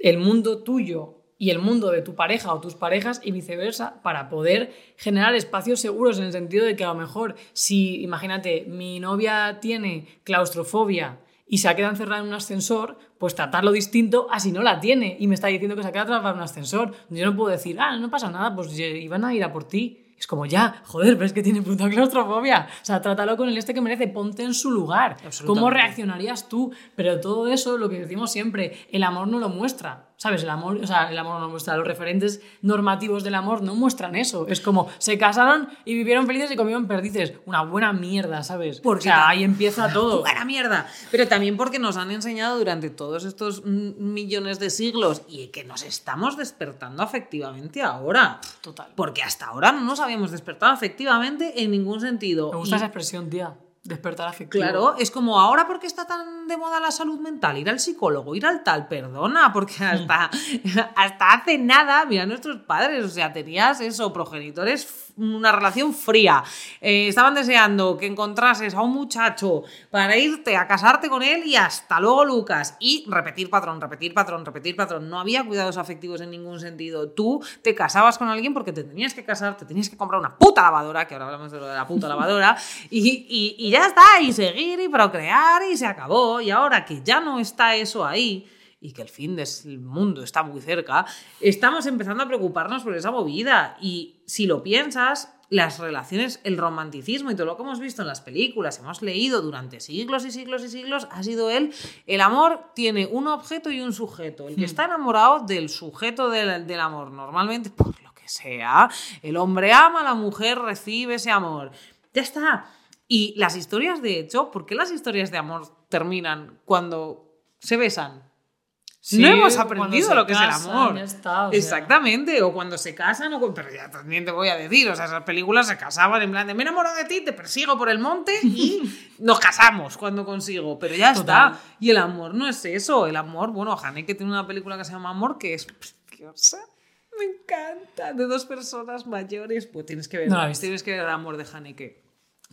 Speaker 2: el mundo tuyo y el mundo de tu pareja o tus parejas y viceversa para poder generar espacios seguros en el sentido de que a lo mejor si, imagínate, mi novia tiene claustrofobia y se ha quedado encerrada en un ascensor, pues tratarlo distinto así no la tiene y me está diciendo que se ha quedado atrapada en un ascensor. Yo no puedo decir, ah, no pasa nada, pues iban a ir a por ti. Es como, ya, joder, pero es que tiene puta claustrofobia. O sea, trátalo con el este que merece, ponte en su lugar. ¿Cómo reaccionarías tú? Pero todo eso, lo que decimos siempre, el amor no lo muestra. ¿Sabes? El amor, o sea, el amor no muestra. Los referentes normativos del amor no muestran eso. Es como, se casaron y vivieron felices y comieron perdices. Una buena mierda, ¿sabes? Porque o sea, ahí empieza todo.
Speaker 1: Buena mierda. Pero también porque nos han enseñado durante todos estos millones de siglos y que nos estamos despertando afectivamente ahora.
Speaker 2: Total.
Speaker 1: Porque hasta ahora no nos habíamos despertado afectivamente en ningún sentido.
Speaker 2: Me gusta esa expresión, tía. Despertar afectivo.
Speaker 1: Claro, es como ahora porque está tan de moda la salud mental, ir al psicólogo, ir al tal, perdona, porque hmm. hasta, hasta hace nada, mira, nuestros padres, o sea, tenías eso, progenitores una relación fría. Eh, estaban deseando que encontrases a un muchacho para irte a casarte con él y hasta luego, Lucas. Y repetir patrón, repetir patrón, repetir patrón. No había cuidados afectivos en ningún sentido. Tú te casabas con alguien porque te tenías que casar, te tenías que comprar una puta lavadora, que ahora hablamos de lo de la puta lavadora, y, y ya está, y seguir y procrear y se acabó. Y ahora que ya no está eso ahí, y que el fin del mundo está muy cerca, estamos empezando a preocuparnos por esa movida. Y si lo piensas, las relaciones, el romanticismo y todo lo que hemos visto en las películas, hemos leído durante siglos y siglos y siglos, ha sido él. El amor tiene un objeto y un sujeto. El que hmm. está enamorado del sujeto del, del amor, normalmente, por lo que sea, el hombre ama, la mujer recibe ese amor. Ya está. Y las historias, de hecho, ¿por qué las historias de amor terminan cuando se besan? No hemos aprendido lo que es el amor. Exactamente, o cuando se casan, o pero ya también te voy a decir, o sea, esas películas se casaban en plan de me enamoro de ti, te persigo por el monte y nos casamos cuando consigo, pero ya está. Y el amor no es eso, el amor, bueno, Haneke tiene una película que se llama Amor que es preciosa. Me encanta, de dos personas mayores, pues tienes que ver, tienes que ver el amor de Haneke.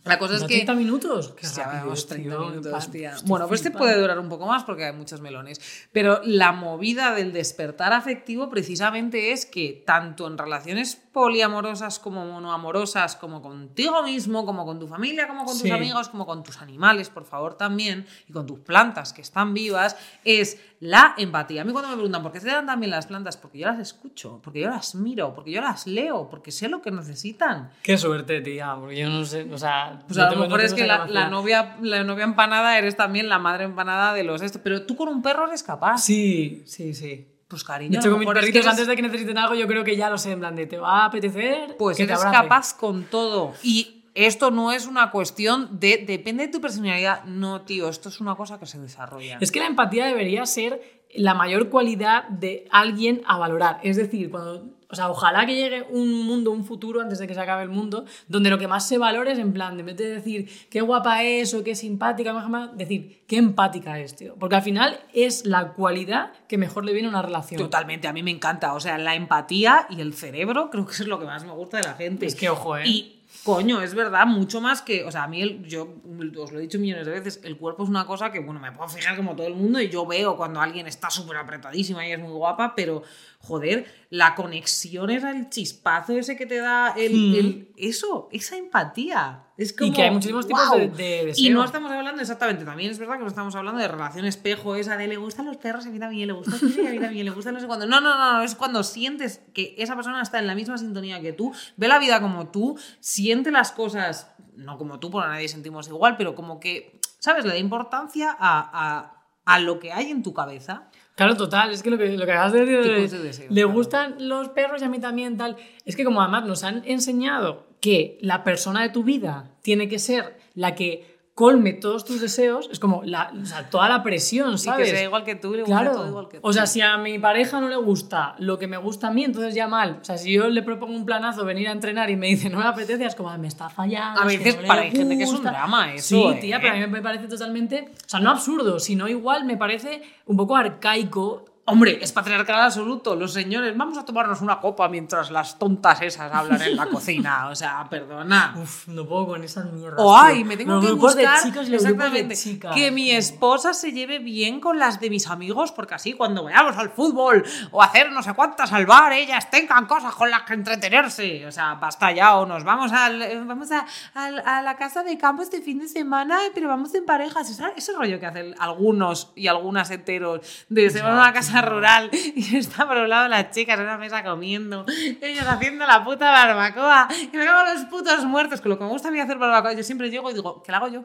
Speaker 1: La cosa es
Speaker 2: ¿No
Speaker 1: que...
Speaker 2: 30 minutos? Qué
Speaker 1: Ya vamos 30
Speaker 2: tío,
Speaker 1: minutos, tía. Bueno, pues este puede durar un poco más porque hay muchos melones. Pero la movida del despertar afectivo precisamente es que tanto en relaciones poliamorosas como monoamorosas, como contigo mismo, como con tu familia, como con
Speaker 2: Sí.
Speaker 1: tus amigos, como con tus animales, por favor, también, y con tus plantas que están vivas, es la empatía. A mí cuando me preguntan por qué se dan tan bien las plantas, porque yo las escucho, porque yo las miro, porque yo las leo, porque sé lo que necesitan.
Speaker 2: Qué suerte, tía, porque yo no sé, o sea...
Speaker 1: Pues
Speaker 2: no
Speaker 1: a lo
Speaker 2: tengo- no
Speaker 1: mejor es que la, la novia, la novia empanada eres también la madre empanada de los esto. Pero tú con un perro eres capaz.
Speaker 2: Sí, sí, sí.
Speaker 1: Pues cariño.
Speaker 2: De hecho, con mis
Speaker 1: mejor es que
Speaker 2: perritos,
Speaker 1: eres-
Speaker 2: antes de que necesiten algo, yo creo que ya lo sé, en plan de, ¿te va a apetecer?
Speaker 1: Pues
Speaker 2: que te
Speaker 1: eres
Speaker 2: abrace?
Speaker 1: capaz con todo. Y esto no es una cuestión de. Depende de tu personalidad. No, tío, esto es una cosa que se desarrolla.
Speaker 2: Es que la empatía debería ser la mayor cualidad de alguien a valorar. Es decir, cuando. O sea, ojalá que llegue un mundo, un futuro, antes de que se acabe el mundo, donde lo que más se valore es en plan, de en vez de decir qué guapa es o qué simpática, más, más, decir qué empática es, tío. Porque al final es la cualidad que mejor le viene a una relación.
Speaker 1: Totalmente, a mí me encanta. O sea, la empatía y el cerebro creo que es lo que más me gusta de la gente.
Speaker 2: Es que, ojo, ¿eh?
Speaker 1: Y, coño, es verdad, mucho más que. O sea, a mí, el- yo os lo he dicho millones de veces, el cuerpo es una cosa que, bueno, me puedo fijar como todo el mundo y yo veo cuando alguien está súper apretadísima y es muy guapa, pero, joder, la conexión era el chispazo ese que te da el.
Speaker 2: Mm.
Speaker 1: el- eso, esa empatía. Es como,
Speaker 2: que hay muchísimos tipos de- de
Speaker 1: Y no estamos hablando exactamente, también es verdad que no estamos hablando de relación espejo, esa de le gustan los perros, a mí también le gusta y a mí también le gusta no sé cuándo. No, no, no, no, es cuando sientes que esa persona está en la misma sintonía que tú, ve la vida como tú, siente las cosas, no como tú, porque nadie sentimos igual, pero como que, ¿sabes? Le da importancia a, a- a lo que hay en tu cabeza.
Speaker 2: Claro, total, es que lo que, lo que acabas de decir,
Speaker 1: Tipos
Speaker 2: de-
Speaker 1: de deseos,
Speaker 2: le
Speaker 1: claro.
Speaker 2: gustan los perros y a mí también tal, es que como además nos han enseñado que la persona de tu vida tiene que ser la que colme todos tus deseos, es como la, o sea, toda la presión,
Speaker 1: Y
Speaker 2: ¿sabes?
Speaker 1: que sea igual que tú le gusta
Speaker 2: Claro.
Speaker 1: todo igual que tú.
Speaker 2: O sea, si a mi pareja no le gusta lo que me gusta a mí, entonces ya mal. O sea, si yo le propongo un planazo venir a entrenar y me dice no me apetece, es como, "Ah, me está fallando.
Speaker 1: A veces
Speaker 2: no
Speaker 1: para gente que es un
Speaker 2: gusta".
Speaker 1: drama eso,
Speaker 2: Sí,
Speaker 1: ¿eh?
Speaker 2: tía, pero a mí me parece totalmente. O sea, no absurdo, sino igual me parece un poco arcaico.
Speaker 1: Hombre, es patriarcal absoluto. Los señores, vamos a tomarnos una copa mientras las tontas esas hablan en la cocina. O sea, perdona.
Speaker 2: Uf, no puedo con esas mierdas.
Speaker 1: O ay, me tengo
Speaker 2: Los
Speaker 1: que buscar exactamente
Speaker 2: chicas.
Speaker 1: que mi esposa se lleve bien con las de mis amigos porque así cuando vayamos al fútbol o a hacer no sé cuántas al bar ellas tengan cosas con las que entretenerse. O sea, basta ya o nos vamos al eh, vamos a, a la casa de campo este fin de semana, pero vamos en parejas. Ese, ese rollo que hacen algunos y algunas heteros de se van a una casa rural y está por un lado las chicas en una mesa comiendo, ellos haciendo la puta barbacoa y me cago los putos muertos. Que lo que me gusta a mí hacer barbacoa, yo siempre llego y digo, ¿qué la hago yo?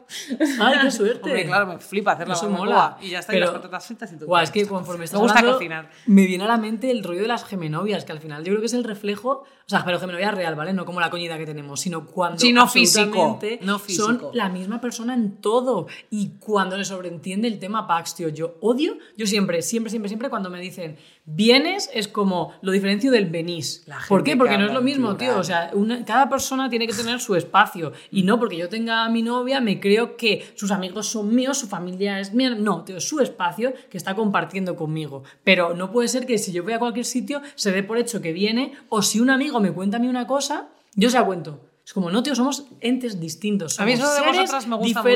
Speaker 2: Ay, qué suerte.
Speaker 1: Hombre, claro, me flipa hacer la
Speaker 2: Eso
Speaker 1: barbacoa
Speaker 2: mola.
Speaker 1: y ya está, y
Speaker 2: Pero-
Speaker 1: las patatas fritas y todo.
Speaker 2: Guau, es que conforme estás
Speaker 1: Me gusta
Speaker 2: hablando,
Speaker 1: cocinar.
Speaker 2: Me viene a la mente el rollo de las gemenovias, que al final yo creo que es el reflejo, o sea, pero gemenovia real, ¿vale? No como la coñida que tenemos, sino cuando
Speaker 1: Sí, no físico, no físico.
Speaker 2: son la misma persona en todo. Y cuando le sobreentiende el tema Pax, tío, yo odio, yo siempre, siempre, siempre, siempre cuando me dicen vienes es como lo diferencio del venís. ¿Por qué? Porque
Speaker 1: que
Speaker 2: no es lo mismo,
Speaker 1: en
Speaker 2: tío.
Speaker 1: plural.
Speaker 2: O sea, una- cada persona tiene que tener su espacio. Y no porque yo tenga a mi novia, me creo que sus amigos son míos, su familia es mía. No, tío, es su espacio que está compartiendo conmigo. Pero no puede ser que si yo voy a cualquier sitio se dé por hecho que viene, o si un amigo me cuenta a mí una cosa, yo se la cuento. Es como, no, tío, somos entes distintos.
Speaker 1: A mí
Speaker 2: somos
Speaker 1: eso de
Speaker 2: seres
Speaker 1: me gusta mucho.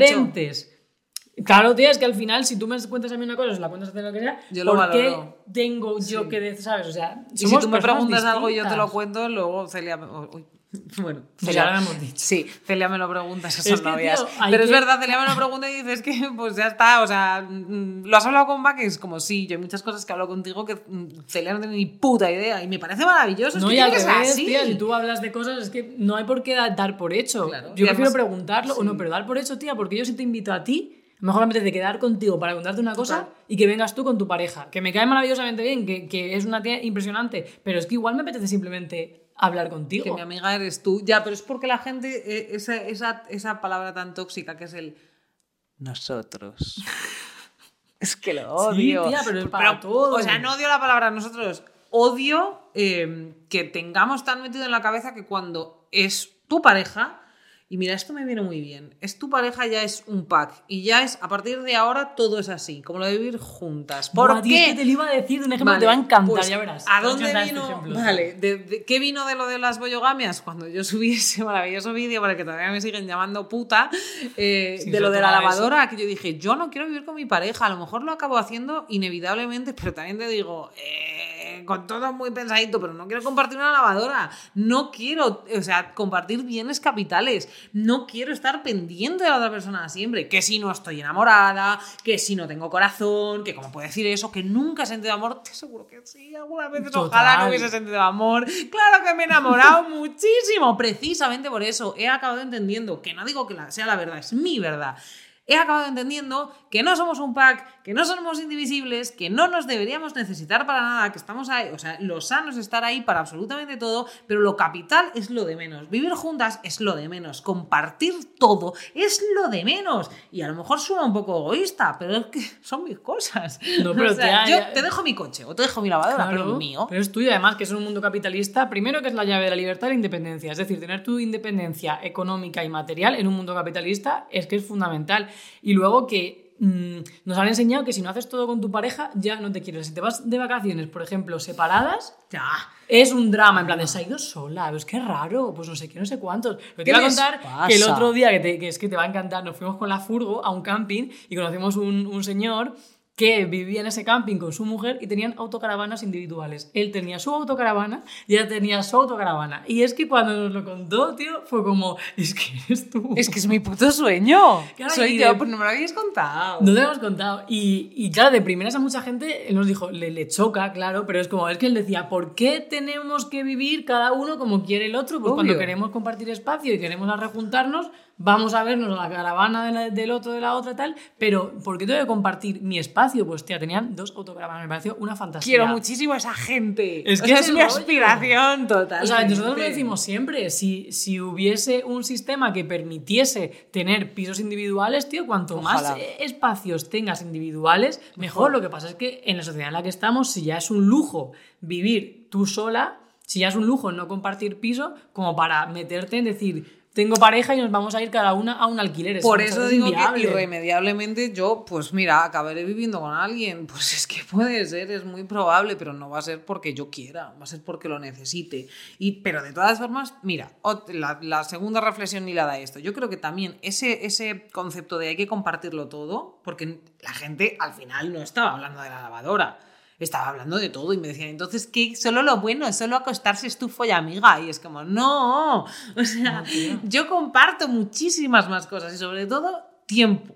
Speaker 2: Claro, tío, es que al final, si tú me cuentas a mí una cosa, o se la cuentas a ti lo que sea,
Speaker 1: Yo lo
Speaker 2: ¿por qué tengo yo que decir, sabes? O sea,
Speaker 1: Y si tú me preguntas algo y yo te lo cuento, luego Celia... me- uy, bueno,
Speaker 2: Pues ya lo hemos dicho.
Speaker 1: Sí, Celia me lo pregunta, esas
Speaker 2: Es
Speaker 1: son novias.
Speaker 2: tío,
Speaker 1: Pero es verdad, Celia me lo pregunta y dices que pues ya está, o sea, mm, lo has hablado con Bach, es como sí, yo hay muchas cosas que hablo contigo que mm, Celia no tiene ni puta idea y me parece maravilloso, es
Speaker 2: No,
Speaker 1: que
Speaker 2: y al
Speaker 1: tiene que
Speaker 2: revés,
Speaker 1: así.
Speaker 2: tía, si tú hablas de cosas, es que no hay por qué da- dar por hecho.
Speaker 1: Claro.
Speaker 2: Yo
Speaker 1: Y
Speaker 2: prefiero
Speaker 1: además-
Speaker 2: preguntarlo, o no, pero dar por hecho, tía, porque yo si te invito a ti, a lo mejor me apetece quedar contigo para contarte una cosa
Speaker 1: Total.
Speaker 2: y que vengas tú con tu pareja, que me cae maravillosamente bien, que, que es una tía impresionante, pero es que igual me apetece simplemente hablar contigo.
Speaker 1: Que mi amiga eres tú. Ya, pero es porque la gente, eh, esa, esa, esa palabra tan tóxica que es el nosotros. es que lo odio.
Speaker 2: tía, pero es para todo.
Speaker 1: O sea, no odio la palabra nosotros. Odio eh, que tengamos tan metido en la cabeza que cuando es tu pareja Y mira, esto me viene muy bien. Es tu pareja, ya es un pack. Y ya es, a partir de ahora, todo es así, como lo de vivir juntas. ¿Por
Speaker 2: Buah, tío, es
Speaker 1: qué?
Speaker 2: que te lo iba a decir de un ejemplo
Speaker 1: Vale,
Speaker 2: te va a encantar,
Speaker 1: pues,
Speaker 2: ya verás.
Speaker 1: ¿A dónde
Speaker 2: este
Speaker 1: vino? vale, de, de- ¿qué vino de lo de las boyogamias? Cuando yo subí ese maravilloso vídeo para que todavía me siguen llamando puta, eh, de lo de la
Speaker 2: eso.
Speaker 1: lavadora, que yo dije, yo no quiero vivir con mi pareja, a lo mejor lo acabo haciendo inevitablemente, pero también te digo, eh, con todo muy pensadito, pero no quiero compartir una lavadora, no quiero, o sea, compartir bienes capitales, no quiero estar pendiente de la otra persona siempre, que si no estoy enamorada, que si no tengo corazón, que cómo puedo decir eso, que nunca he sentido amor, te seguro que sí, algunas veces
Speaker 2: Total.
Speaker 1: ojalá no hubiese sentido amor, claro que me he enamorado muchísimo, precisamente por eso he acabado entendiendo, que no digo que sea la verdad, es mi verdad. He acabado entendiendo que no somos un pack, que no somos indivisibles, que no nos deberíamos necesitar para nada, que estamos ahí, o sea, lo sano es estar ahí para absolutamente todo, pero lo capital es lo de menos. Vivir juntas es lo de menos. Compartir todo es lo de menos. Y a lo mejor suena un poco egoísta, pero es que son mis cosas.
Speaker 2: No, pero
Speaker 1: O sea,
Speaker 2: tía,
Speaker 1: yo te dejo mi coche o te dejo mi lavadora, pero es mío.
Speaker 2: Pero es tuyo, además, que es un mundo capitalista. Primero, que es la llave de la libertad y la independencia. Es decir, tener tu independencia económica y material en un mundo capitalista es que es fundamental. Y luego que mm, nos han enseñado que si no haces todo con tu pareja, ya no te quieres. Si te vas de vacaciones, por ejemplo, separadas,
Speaker 1: Ya.
Speaker 2: es un drama. En plan, de, se ha ido sola, pues qué raro, pues no sé qué, no sé cuántos. Pero te
Speaker 1: ¿Qué
Speaker 2: iba a contar
Speaker 1: pasa?
Speaker 2: que el otro día, que, te- que es que te va a encantar, nos fuimos con la furgo a un camping y conocimos un, un señor que vivía en ese camping con su mujer y tenían autocaravanas individuales. Él tenía su autocaravana y ella tenía su autocaravana. Y es que cuando nos lo contó, tío, fue como, es que eres tú.
Speaker 1: Es que es mi puto sueño.
Speaker 2: Claro,
Speaker 1: Soy yo,
Speaker 2: de-
Speaker 1: pues no me lo habéis contado.
Speaker 2: No te lo hemos contado. Y, y claro, de primeras a mucha gente él nos dijo, le, le choca, claro, pero es como, es que él decía, ¿por qué tenemos que vivir cada uno como quiere el otro? Pues cuando queremos compartir espacio y queremos rejuntarnos, vamos a vernos a la caravana de la- del otro, de la otra, tal, pero ¿por qué tengo que compartir mi espacio? Pues tía, tenían dos autocaravanas, me pareció una fantasía.
Speaker 1: Quiero muchísimo a esa gente.
Speaker 2: Es
Speaker 1: O
Speaker 2: que
Speaker 1: sea,
Speaker 2: es
Speaker 1: mi
Speaker 2: rollo.
Speaker 1: aspiración total.
Speaker 2: O sea, nosotros lo decimos siempre, si, si hubiese un sistema que permitiese tener pisos individuales, tío, cuanto más
Speaker 1: Ojalá.
Speaker 2: espacios tengas individuales, mejor. Lo que pasa es que en la sociedad en la que estamos, si ya es un lujo vivir tú sola, si ya es un lujo no compartir piso, como para meterte en decir, tengo pareja y nos vamos a ir cada una a un alquiler.
Speaker 1: Por eso digo
Speaker 2: inviable.
Speaker 1: que irremediablemente yo, pues mira, acabaré viviendo con alguien. Pues es que puede ser, es muy probable, pero no va a ser porque yo quiera, va a ser porque lo necesite. Y, pero de todas formas, mira, la segunda reflexión ni la da esto. Yo creo que también ese, ese concepto de hay que compartirlo todo, porque la gente al final no estaba hablando de la lavadora. Estaba hablando de todo y me decían, entonces, ¿qué? Solo lo bueno, solo acostarse es tu folla amiga. Y es como, no. O sea,
Speaker 2: No, tío.
Speaker 1: yo comparto muchísimas más cosas y sobre todo tiempo.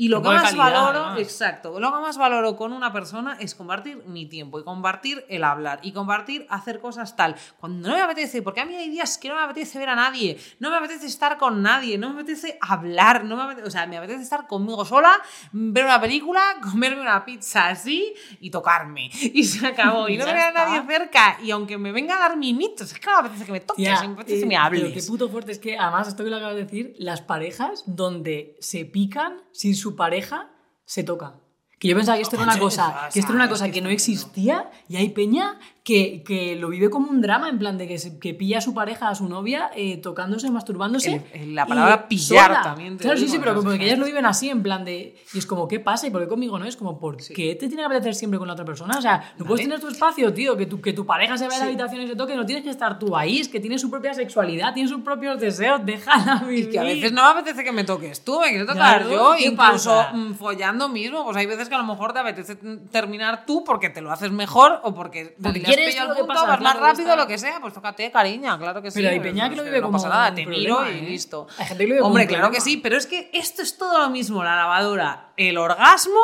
Speaker 1: Y lo que más
Speaker 2: calidad,
Speaker 1: valoro,
Speaker 2: además.
Speaker 1: exacto, lo que más valoro con una persona es compartir mi tiempo y compartir el hablar y compartir hacer cosas tal. Cuando no me apetece, porque a mí hay días que no me apetece ver a nadie, no me apetece estar con nadie, no me apetece hablar, no me apetece, o sea, me apetece estar conmigo sola, ver una película, comerme una pizza así y tocarme. Y se acabó. Y no tener a nadie cerca. Y aunque me venga a dar mimitos, es que no me apetece que me toques,
Speaker 2: Tía,
Speaker 1: me apetece
Speaker 2: eh,
Speaker 1: que me
Speaker 2: Pero
Speaker 1: hables.
Speaker 2: qué puto fuerte es que, además, esto que lo acabas de decir, las parejas donde se pican sin su pareja se tocan. Que yo pensaba que esto era una cosa, que esto era una cosa
Speaker 1: que
Speaker 2: no existía y hay peña que, que lo vive como un drama, en plan de que, se- que pilla a su pareja, a su novia, eh, tocándose, masturbándose.
Speaker 1: El- el- la
Speaker 2: y
Speaker 1: palabra pillar
Speaker 2: sola.
Speaker 1: también te
Speaker 2: Claro, sí,
Speaker 1: digo,
Speaker 2: sí, pero
Speaker 1: ¿no?
Speaker 2: como que ellas lo viven así, en plan de. Y es como, ¿qué pasa? ¿Y por qué conmigo no? Es como, ¿por qué te tiene que apetecer siempre con la otra persona? O sea, no puedes
Speaker 1: Vale.
Speaker 2: tener tu espacio, tío, que tu, que tu pareja se vaya a la
Speaker 1: Sí.
Speaker 2: habitación y se toque, no tienes que estar tú ahí, es que tiene su propia sexualidad, tiene sus propios deseos, déjala
Speaker 1: Y
Speaker 2: vivir.
Speaker 1: que a veces no me apetece que me toques tú, me quiero tocar
Speaker 2: Claro,
Speaker 1: yo,
Speaker 2: ¿qué
Speaker 1: incluso
Speaker 2: pasa?
Speaker 1: mm, follando mismo. Pues hay veces que a lo mejor te apetece terminar tú porque te lo haces mejor o porque,
Speaker 2: Porque quieres
Speaker 1: pillado el
Speaker 2: que
Speaker 1: punto,
Speaker 2: pasa,
Speaker 1: vas más
Speaker 2: claro,
Speaker 1: rápido,
Speaker 2: está.
Speaker 1: lo que sea, pues tócate, cariña, claro que sí.
Speaker 2: Pero hay peña que lo vive
Speaker 1: no
Speaker 2: como
Speaker 1: pasa nada, te
Speaker 2: problema,
Speaker 1: miro y
Speaker 2: ¿eh?
Speaker 1: listo.
Speaker 2: Hay gente que lo vive
Speaker 1: Hombre, claro que sí, pero es que esto es todo lo mismo, la lavadora, el orgasmo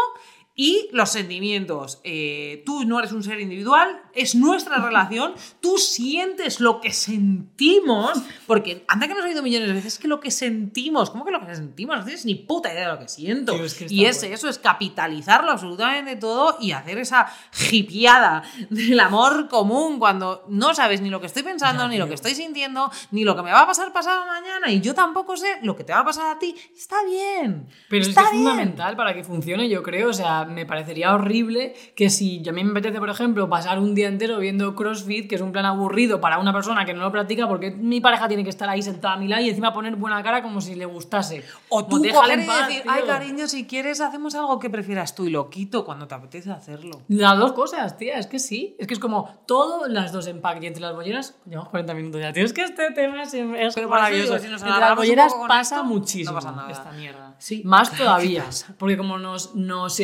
Speaker 1: y los sentimientos. Eh, tú no eres un ser individual, es nuestra relación, tú sientes lo que sentimos, porque anda que nos ha oído millones de veces que lo que sentimos, ¿cómo que lo que sentimos? No tienes ni puta idea de lo que siento.
Speaker 2: Tío, es que está
Speaker 1: y es
Speaker 2: bueno.
Speaker 1: eso, es capitalizarlo absolutamente todo y hacer esa hipiada del amor común cuando no sabes ni lo que estoy pensando, ni lo que estoy sintiendo, ni lo que me va a pasar pasado mañana, y yo tampoco sé lo que te va a pasar a ti. Está bien.
Speaker 2: Pero es que
Speaker 1: está
Speaker 2: es fundamental para que funcione, yo creo. O sea, sea, me parecería horrible que si a mí me apetece, por ejemplo, pasar un día entero viendo CrossFit, que es un plan aburrido para una persona que no lo practica, porque mi pareja tiene que estar ahí sentada a mi lado y encima poner buena cara como si le gustase.
Speaker 1: O tú coger y decir,
Speaker 2: tío.
Speaker 1: ay cariño, si quieres hacemos algo que prefieras tú y lo quito cuando te apetece hacerlo.
Speaker 2: Las dos cosas, tía, es que sí. Es que es como todo, las dos en pack. Y entre las bolleras, llevamos 40 minutos ya, tío. Es que este tema es, es
Speaker 1: Pero
Speaker 2: maravilloso.
Speaker 1: digo, si nos
Speaker 2: entre las bolleras pasa
Speaker 1: esto,
Speaker 2: muchísimo
Speaker 1: no pasa nada.
Speaker 2: esta mierda.
Speaker 1: Sí.
Speaker 2: Más
Speaker 1: ¿Qué
Speaker 2: todavía. Porque como nos, nos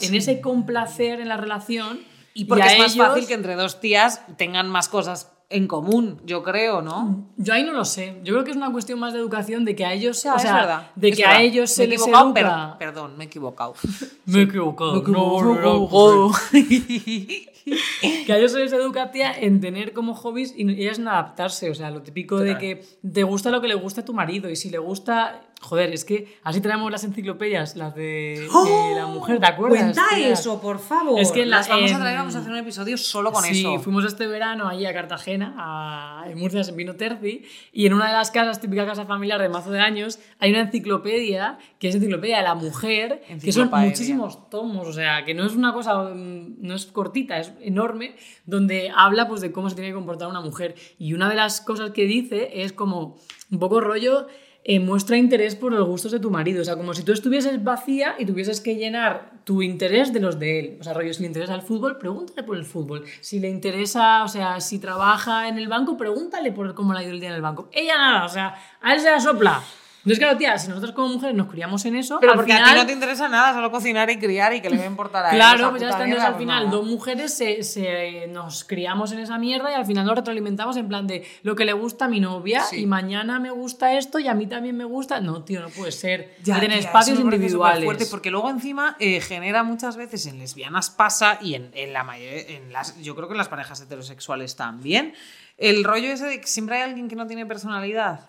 Speaker 2: en ese complacer en la relación.
Speaker 1: Y porque
Speaker 2: a
Speaker 1: es más
Speaker 2: ellos-
Speaker 1: fácil que entre dos tías tengan más cosas en común, yo creo, ¿no?
Speaker 2: Yo ahí no lo sé. Yo creo que es una cuestión más de educación, de que a ellos,
Speaker 1: Ya,
Speaker 2: o sea,
Speaker 1: verdad.
Speaker 2: de
Speaker 1: es
Speaker 2: que a
Speaker 1: verdad.
Speaker 2: ellos se les educa.
Speaker 1: per- perdón, me he equivocado.
Speaker 2: Me he equivocado.
Speaker 1: Me he
Speaker 2: no, que a ellos se les educa, tía, en tener como hobbies y ellas en adaptarse. O sea, lo típico de que te gusta lo que le gusta a tu marido y si le gusta. Joder, es que así traemos las enciclopedias, las de, de la mujer, ¿te acuerdas?
Speaker 1: Cuenta eso, por favor.
Speaker 2: Es que
Speaker 1: las
Speaker 2: la-
Speaker 1: vamos a traer, vamos a hacer un episodio solo con
Speaker 2: sí,
Speaker 1: eso.
Speaker 2: fuimos este verano allí a Cartagena, a, en Murcia, en Vino Terci, y en una de las casas, típica casa familiar de mazo de años, hay una enciclopedia, que es enciclopedia de la mujer, que son muchísimos tomos, o sea, que no es una cosa, mm, no es cortita, es enorme, donde habla pues de cómo se tiene que comportar una mujer. Y una de las cosas que dice es como un poco rollo... eh, muestra interés por los gustos de tu marido. O sea, como si tú estuvieses vacía y tuvieses que llenar tu interés de los de él. O sea, rollo, si le interesa el fútbol, pregúntale por el fútbol. Si le interesa, o sea, si trabaja en el banco, pregúntale por cómo le ha ido el día en el banco. Ella nada, o sea, a él se la sopla. Entonces, claro, tía, si nosotros como mujeres nos criamos en eso,
Speaker 1: Pero
Speaker 2: al
Speaker 1: porque a
Speaker 2: final-
Speaker 1: ti no te interesa nada, solo cocinar y criar y que le va a importar a
Speaker 2: Claro, pues ya está. Entonces al
Speaker 1: pues
Speaker 2: final,
Speaker 1: nada.
Speaker 2: dos mujeres se, se- nos criamos en esa mierda y al final nos retroalimentamos en plan de lo que le gusta a mi novia
Speaker 1: Sí.
Speaker 2: y mañana me gusta esto y a mí también me gusta. No, tío, no puede ser.
Speaker 1: Ya, tía,
Speaker 2: espacios
Speaker 1: eso
Speaker 2: individuales.
Speaker 1: superfuerte, porque luego encima eh, genera muchas veces en lesbianas pasa y en, en la mayoría, en las, yo creo que en las parejas heterosexuales también, el rollo ese de que siempre hay alguien que no tiene personalidad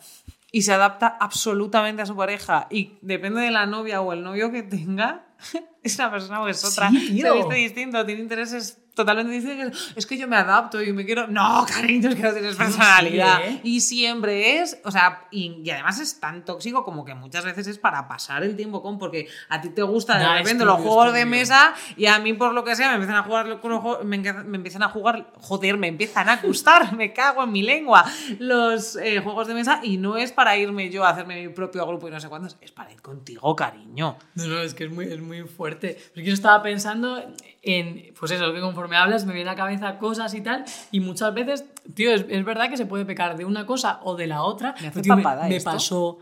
Speaker 1: y se adapta absolutamente a su pareja y depende de la novia o el novio que tenga, es una persona o es otra,
Speaker 2: Sí,
Speaker 1: se viste distinto, tiene intereses totalmente distintos, es que yo me adapto y me quiero... No, cariño, es que no tienes personalidad.
Speaker 2: ¿eh?
Speaker 1: Y siempre es, o sea, y, y además es tan tóxico como que muchas veces es para pasar el tiempo con, porque a ti te gustan de
Speaker 2: es
Speaker 1: repente los juegos
Speaker 2: es
Speaker 1: de mesa y a mí por lo que sea me empiezan a jugar me, me empiezan a jugar, joder, me empiezan a gustar, me cago en mi lengua los eh, juegos de mesa y no es para irme yo a hacerme mi propio grupo y no sé cuántos, es para ir contigo, cariño.
Speaker 2: No, no, es que es muy, es muy fuerte. Porque yo estaba pensando en, pues eso, que conforme hablas me viene a la cabeza cosas y tal, y muchas veces, tío, es, es verdad que se puede pecar de una cosa o de la otra.
Speaker 1: ¿Me hace
Speaker 2: tío,
Speaker 1: papada
Speaker 2: me
Speaker 1: esto?
Speaker 2: pasó...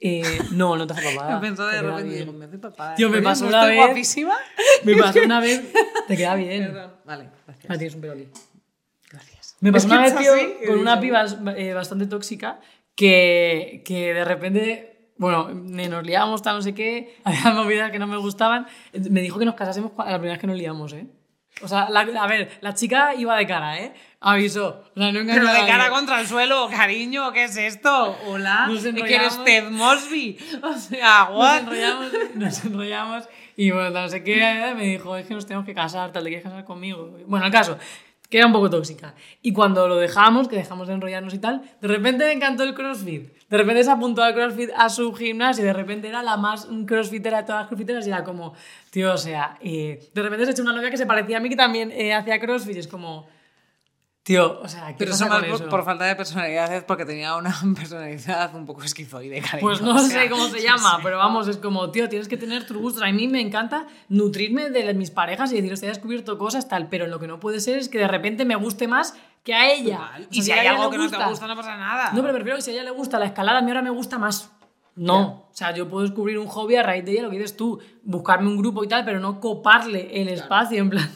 Speaker 2: eh, no, no te hace papada.
Speaker 1: Me pensó de repente, digo, me hace papada.
Speaker 2: Tío, me pasó
Speaker 1: ¿no
Speaker 2: una vez-
Speaker 1: guapísima?
Speaker 2: Me pasó una vez... Te queda bien.
Speaker 1: Perdón. Vale, gracias.
Speaker 2: Ah, tienes un pelolín.
Speaker 1: Gracias.
Speaker 2: Me pasó una vez, tío,
Speaker 1: así,
Speaker 2: con una piba eh, bastante tóxica que, que de repente, bueno, nos liábamos, tal, no sé qué, había movidas que no me gustaban. Me dijo que nos casásemos la primera vez que nos liamos, ¿eh? O sea, la- a ver, la chica iba de cara, ¿eh? Avisó. O sea, no
Speaker 1: Pero de cara contra el suelo, cariño, ¿qué es esto? Hola,
Speaker 2: Nos
Speaker 1: ¿Es que eres. Ted Mosby. O sea,
Speaker 2: Nos
Speaker 1: what?
Speaker 2: enrollamos, nos enrollamos y bueno, no sé qué, me dijo, es que nos tenemos que casar, tal, ¿te quieres casar conmigo? Bueno, el caso, que era un poco tóxica. Y cuando lo dejamos, que dejamos de enrollarnos y tal, de repente me encantó el CrossFit. De repente se apuntó al CrossFit a su gimnasio y de repente era la más crossfitera de todas las crossfiteras y era como, tío, o sea, eh, de repente se echó una novia que se parecía a mí que también eh, hacía CrossFit y es como, tío, o sea, ¿qué
Speaker 1: Pero
Speaker 2: pasa
Speaker 1: eso más
Speaker 2: con
Speaker 1: por,
Speaker 2: eso?
Speaker 1: por falta de personalidad, es porque tenía una personalidad un poco esquizoide, cariño.
Speaker 2: Pues no
Speaker 1: O sea,
Speaker 2: sé cómo se llama, pero vamos, es como, tío, tienes que tener tus gustos. A mí me encanta nutrirme de mis parejas y decir, hostia, he descubierto cosas, tal, pero lo que no puede ser es que de repente me guste más que a ella.
Speaker 1: Total.
Speaker 2: O sea,
Speaker 1: Y si hay
Speaker 2: ella
Speaker 1: algo
Speaker 2: le
Speaker 1: que no te gusta, no pasa nada.
Speaker 2: No, pero prefiero que si a ella le gusta la escalada, a mí ahora me gusta más. No, o sea, yo puedo descubrir un hobby a raíz de ella, lo que dices tú, buscarme un grupo y tal, pero no coparle el espacio, en plan.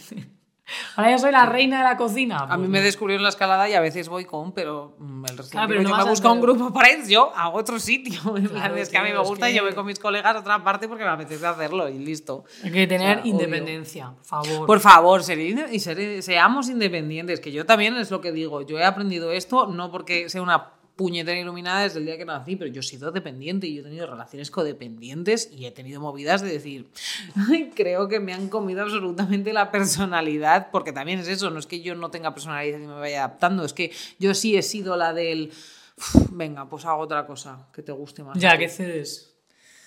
Speaker 2: Ahora ya soy la reina de la cocina.
Speaker 1: A mí
Speaker 2: Pues
Speaker 1: me descubrieron la escalada y a veces voy con, pero mm, el resto
Speaker 2: Claro, pero no
Speaker 1: yo me
Speaker 2: a
Speaker 1: busco un
Speaker 2: hacer-
Speaker 1: grupo para ir yo a otro sitio.
Speaker 2: Claro,
Speaker 1: es que a mí me gusta y yo voy con mis colegas a otra parte porque me apetece hacerlo y listo.
Speaker 2: Hay que tener
Speaker 1: O sea,
Speaker 2: independencia, por favor.
Speaker 1: Por favor, ser y ser- seamos independientes, que yo también es lo que digo. Yo he aprendido esto no porque sea una puñetera iluminada desde el día que nací, pero yo he sido dependiente y yo he tenido relaciones codependientes y he tenido movidas de decir, "Ay, creo que me han comido absolutamente la personalidad, porque también es eso, no es que yo no tenga personalidad y me vaya adaptando, es que yo sí he sido la del, "Uf, venga, pues hago otra cosa que te guste más.
Speaker 2: ya,
Speaker 1: ti".
Speaker 2: que cedes.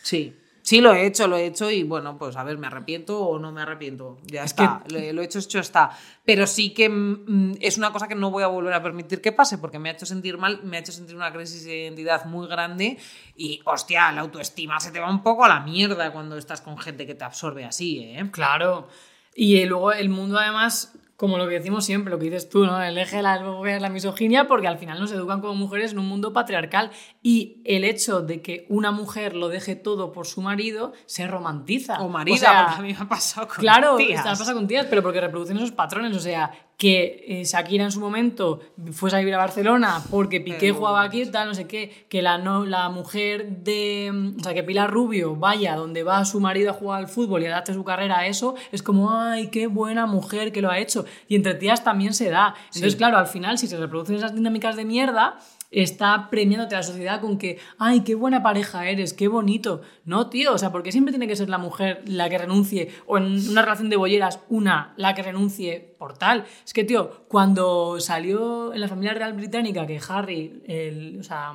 Speaker 1: Sí. Sí, lo he hecho, lo he hecho y bueno, pues a ver, me arrepiento o no me arrepiento. Ya está, lo, lo he hecho, hecho está. Pero sí que mm, es una cosa que no voy a volver a permitir que pase porque me ha hecho sentir mal, me ha hecho sentir una crisis de identidad muy grande y, hostia, la autoestima se te va un poco a la mierda cuando estás con gente que te absorbe así, ¿eh?
Speaker 2: Claro. Y eh, luego el mundo además como lo que decimos siempre, lo que dices tú, ¿no? El eje de la, la misoginia, porque al final nos educan como mujeres en un mundo patriarcal y el hecho de que una mujer lo deje todo por su marido se romantiza.
Speaker 1: O marido, porque a mí me ha pasado con
Speaker 2: claro,
Speaker 1: tías.
Speaker 2: Claro, pasa con tías, pero porque reproducen esos patrones. O sea, que eh, Shakira en su momento fuese a vivir a Barcelona porque Piqué jugaba aquí, tal, no sé qué, que la, no, la mujer de. O sea, que Pilar Rubio vaya donde va su marido a jugar al fútbol y adapte su carrera a eso, es como, ay, qué buena mujer que lo ha hecho. Y entre tías también se da. Entonces, claro, al final, si se reproducen esas dinámicas de mierda, está premiándote a la sociedad con que, ay, qué buena pareja eres, qué bonito. No, tío, o sea, porque siempre tiene que ser la mujer la que renuncie, o en una relación de bolleras, una la que renuncie por tal. Es que, tío, cuando salió en la familia real británica que Harry, el, o sea,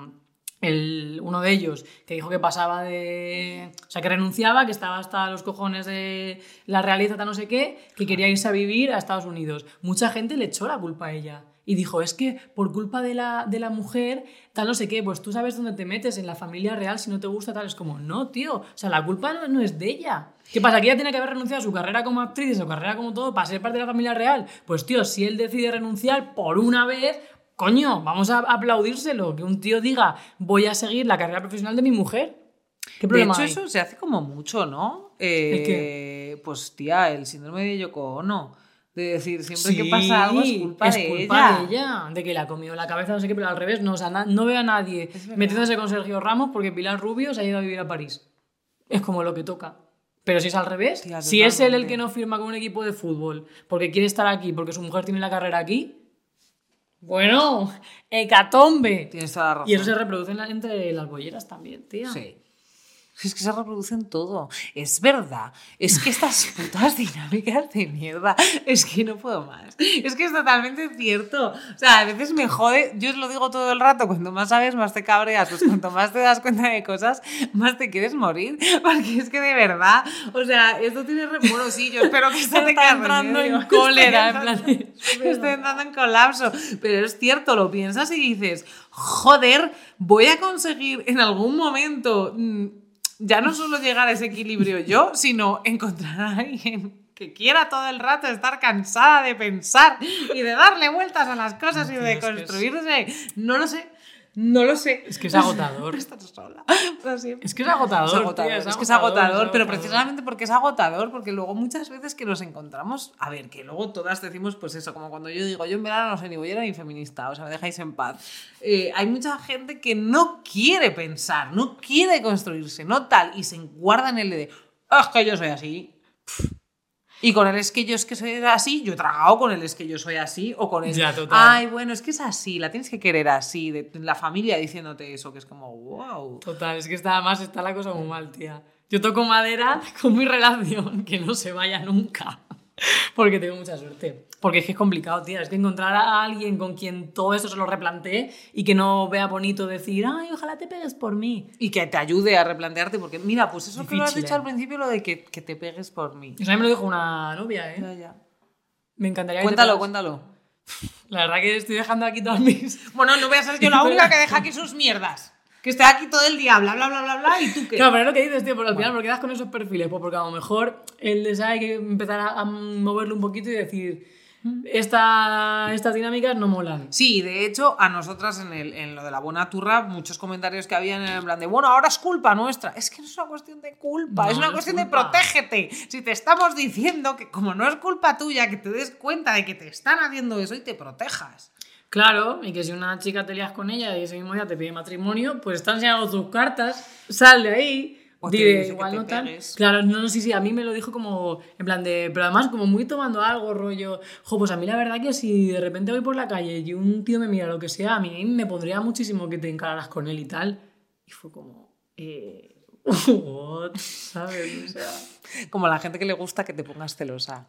Speaker 2: el, uno de ellos, que dijo que pasaba de. O sea, que renunciaba, que estaba hasta los cojones de la realeza, no sé qué, que quería irse a vivir a Estados Unidos. Mucha gente le echó la culpa a ella y dijo, es que por culpa de la, de la mujer, tal no sé qué, pues tú sabes dónde te metes en la familia real si no te gusta tal. Es como, no, tío, o sea, la culpa no, es de ella. ¿Qué pasa? ¿Que ella tiene que haber renunciado a su carrera como actriz, a su carrera como todo, para ser parte de la familia real? Pues, tío, si él decide renunciar por una vez, coño, vamos a aplaudírselo. Que un tío diga, voy a seguir la carrera profesional de mi mujer. ¿Qué problema
Speaker 1: de hecho, eso se hace como mucho, ¿no? Eh, Pues, tía, el síndrome de Yoko Ono de decir, siempre que pasa algo es culpa, de,
Speaker 2: culpa de ella. De que le ha comido la cabeza, no sé qué, pero al revés, no, o sea, no veo a nadie metiéndose con Sergio Ramos porque Pilar Rubio se ha ido a vivir a París. Es como lo que toca. Pero si es al revés, si es él el que no firma con un equipo de fútbol porque quiere estar aquí, porque su mujer tiene la carrera aquí, bueno, hecatombe.
Speaker 1: Tienes toda la razón.
Speaker 2: Y eso se reproduce entre las bolleras también, tía.
Speaker 1: Sí. Es que se reproducen todo. Es verdad. Es que estas putas dinámicas de mierda. Es que no puedo más. Es que es totalmente cierto. O sea, a veces me jode. Yo os lo digo todo el rato. Cuanto más sabes, más te cabreas. Pues cuanto más te das cuenta de cosas, más te quieres morir. Porque es que de verdad. O sea, esto tiene. Bueno, sí, yo espero que esto
Speaker 2: te quede entrando en cólera. En plan,
Speaker 1: estoy entrando en colapso. Pero es cierto, lo piensas y dices, joder, voy a conseguir en algún momento mm, ya no solo llegar a ese equilibrio yo, sino encontrar a alguien que quiera todo el rato estar cansada de pensar y de darle vueltas a las cosas y de construirse. No lo sé. No lo sé.
Speaker 2: Es que es agotador.
Speaker 1: Estar sola.
Speaker 2: Es que es agotador.
Speaker 1: Es, agotador. es, que es agotador, pero precisamente porque es agotador, porque luego muchas veces que nos encontramos, a ver, que luego todas decimos, pues eso, como cuando yo digo, yo en verdad no soy ni bollera ni feminista, o sea, me dejáis en paz. Eh, hay mucha gente que no quiere pensar, no quiere construirse, no tal, y se guarda en el de, ah, es que yo soy así. Y con el es que yo es que soy así, yo he tragado con el es que yo soy así, o con el.
Speaker 2: Ya, total.
Speaker 1: Ay, bueno, es que es así, la tienes que querer así, de la familia diciéndote eso, que es como, wow.
Speaker 2: Total, es que está más, está la cosa muy mal, tía. Yo toco madera con mi relación, que no se vaya nunca. Porque tengo mucha suerte. Porque es que es complicado, tía. Es que encontrar a alguien con quien todo esto se lo replantee y que no vea bonito decir, ay, ojalá te pegues por mí.
Speaker 1: Y que te ayude a replantearte, porque mira, pues eso que lo has dicho al principio, lo de que, que, te pegues por mí.
Speaker 2: Eso a mí me lo dijo una novia, ¿eh?
Speaker 1: Ya, ya.
Speaker 2: Me encantaría
Speaker 1: Cuéntalo, cuéntalo.
Speaker 2: La verdad que estoy dejando aquí todas mis.
Speaker 1: Bueno, no voy a ser yo la única que deja aquí sus mierdas. Que esté aquí todo el día, bla, bla, bla, bla, bla, y tú qué.
Speaker 2: Claro, pero es lo que dices, tío, porque al final, ¿por qué das con esos perfiles? Pues porque a lo mejor él les hay que empezar a, a moverlo un poquito y decir esta, estas dinámicas no molan.
Speaker 1: Sí, de hecho, a nosotras en, el, en lo de la buena turra, muchos comentarios que habían en plan de, bueno, ahora es culpa nuestra. Es que no es una cuestión de culpa, es una cuestión de protégete. Si te estamos diciendo que como no es culpa tuya, que te des cuenta de que te están haciendo eso y te protejas.
Speaker 2: Claro, y que si una chica te lías con ella y ese mismo día te pide matrimonio, pues están enseñando tus cartas, sal de ahí
Speaker 1: O te dice
Speaker 2: igual
Speaker 1: que
Speaker 2: no
Speaker 1: te
Speaker 2: tal.
Speaker 1: pegues.
Speaker 2: Claro, no, no, sí, sí, a mí me lo dijo como, en plan de, pero además como muy tomando algo, rollo, jo, pues a mí la verdad que si de repente voy por la calle y un tío me mira lo que sea, a mí me pondría muchísimo que te encararas con él y tal. Y fue como, eh, what, ¿sabes? O sea,
Speaker 1: Como la gente que le gusta que te pongas celosa.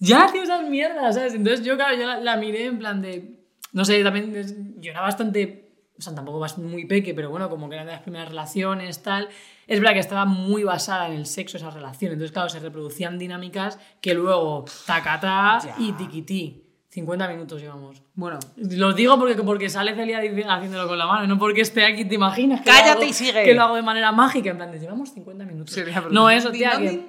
Speaker 2: ya, tío, esas mierdas, ¿sabes? Entonces yo, claro, yo la, la miré en plan de, no sé, también yo era bastante o sea, tampoco vas muy peque, pero bueno, como que eran de las primeras relaciones, tal. Es verdad que estaba muy basada en el sexo esa relación. Entonces, claro, se reproducían dinámicas que luego tacatá
Speaker 1: Ya.
Speaker 2: y tiquití. 50 minutos llevamos.
Speaker 1: Bueno,
Speaker 2: Lo digo porque, porque sale Celia haciéndolo con la mano, no porque esté aquí, te imaginas. Que
Speaker 1: Cállate
Speaker 2: lo hago-
Speaker 1: y sigue.
Speaker 2: Que lo hago de manera mágica, en plan, de, llevamos 50 minutos.
Speaker 1: Sería
Speaker 2: no, eso, tía, que,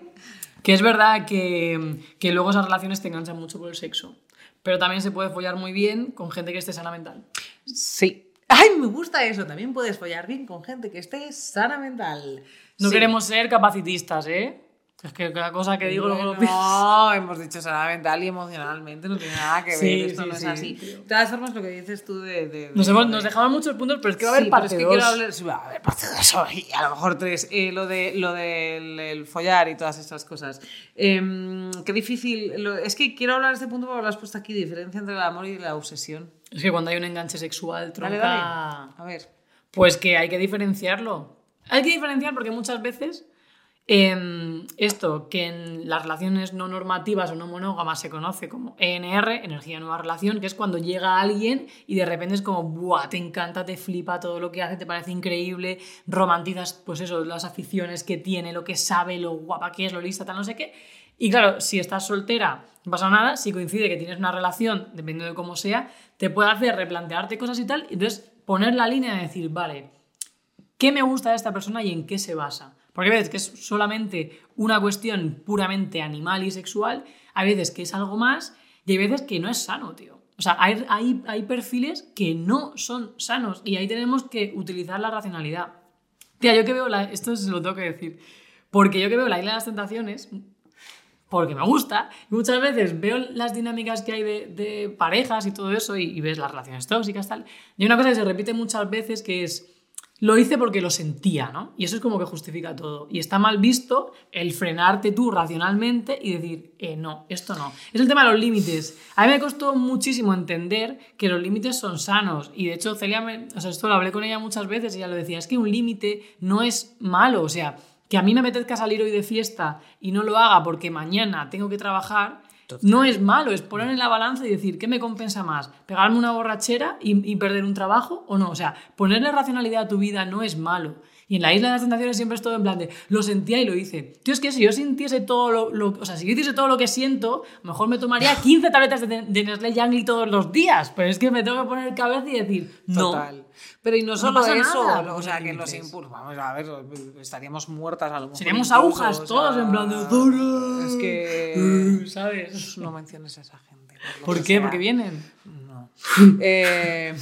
Speaker 2: que es verdad que, que luego esas relaciones te enganchan mucho por el sexo. Pero también se puede follar muy bien con gente que esté sana mental.
Speaker 1: sí. Ay, me gusta eso. También puedes follar bien con gente que esté sana mental.
Speaker 2: No
Speaker 1: Sí.
Speaker 2: queremos ser capacitistas, ¿eh? Es que cada cosa que digo luego lo pienso.
Speaker 1: No, hemos dicho sana mental y emocionalmente, no tiene nada que ver,
Speaker 2: Sí,
Speaker 1: esto
Speaker 2: sí,
Speaker 1: no es
Speaker 2: sí,
Speaker 1: así. De todas formas, lo que dices tú de... de-
Speaker 2: Nos,
Speaker 1: de-
Speaker 2: hemos,
Speaker 1: de-
Speaker 2: nos dejamos muchos puntos, pero es que va a haber parte
Speaker 1: es que quiero hablar, sí, va a haber parte de eso y a lo mejor tres. Eh, lo de lo del el follar y todas estas cosas. Em, qué difícil. lo- es que quiero hablar de este punto porque lo has puesto aquí, diferencia entre el amor y la obsesión.
Speaker 2: Es que cuando hay un enganche sexual, tronca...
Speaker 1: Dale, dale. A ver.
Speaker 2: Pues que hay que diferenciarlo. Hay que diferenciar porque muchas veces em, esto que en las relaciones no normativas o no monógamas se conoce como ENR, energía nueva relación, que es cuando llega alguien y de repente es como, ¡buah! Te encanta, te flipa todo lo que hace, te parece increíble, romantizas, pues eso, las aficiones que tiene, lo que sabe, lo guapa que es, lo lista, tal, no sé qué. Y claro, si estás soltera, no pasa nada. Si coincide que tienes una relación, dependiendo de cómo sea, te puede hacer replantearte cosas y tal. Y entonces poner la línea de decir, vale, ¿qué me gusta de esta persona y en qué se basa? Porque ves que es solamente una cuestión puramente animal y sexual. Hay veces que es algo más y hay veces que no es sano, tío. O sea, hay, hay, hay perfiles que no son sanos y ahí tenemos que utilizar la racionalidad. Tía, yo que veo, la, esto se lo tengo que decir, porque yo que veo la isla de las tentaciones, porque me gusta. Y muchas veces veo las dinámicas que hay de, parejas y todo eso y, y ves las relaciones tóxicas tal. Y hay una cosa que se repite muchas veces que es lo hice porque lo sentía, ¿no? Y eso es como que justifica todo. Y está mal visto el frenarte tú racionalmente y decir, eh, no, esto no. Es el tema de los límites. A mí me costó muchísimo entender que los límites son sanos. Y de hecho, Celia, me- o sea, esto lo hablé con ella muchas veces y ella lo decía, es que un límite no es malo. O sea, que a mí me apetezca salir hoy de fiesta y no lo haga porque mañana tengo que trabajar, no es malo, es poner en la balanza y decir, ¿qué me compensa más? ¿Pegarme una borrachera y, y perder un trabajo o no? O sea, ponerle racionalidad a tu vida no es malo. Y en la isla de las tentaciones siempre es todo en plan de, lo sentía y lo hice. Tío, es que si yo sintiese todo lo, lo- o sea, si yo hiciese todo lo que siento, mejor me tomaría 15 tabletas de, de Nestlé todos los días. Pero es que me tengo que poner cabeza y decir, no.
Speaker 1: Pero y no solo eso,
Speaker 2: nada
Speaker 1: o sea, que los impulsos, vamos a ver, estaríamos muertas a lo mejor.
Speaker 2: Seríamos
Speaker 1: incluso,
Speaker 2: agujas todos en plan de.
Speaker 1: Es que
Speaker 2: ¿Sabes?
Speaker 1: no menciones a esa gente.
Speaker 2: ¿Por
Speaker 1: que
Speaker 2: qué?
Speaker 1: sea.
Speaker 2: Porque vienen.
Speaker 1: No. Eh,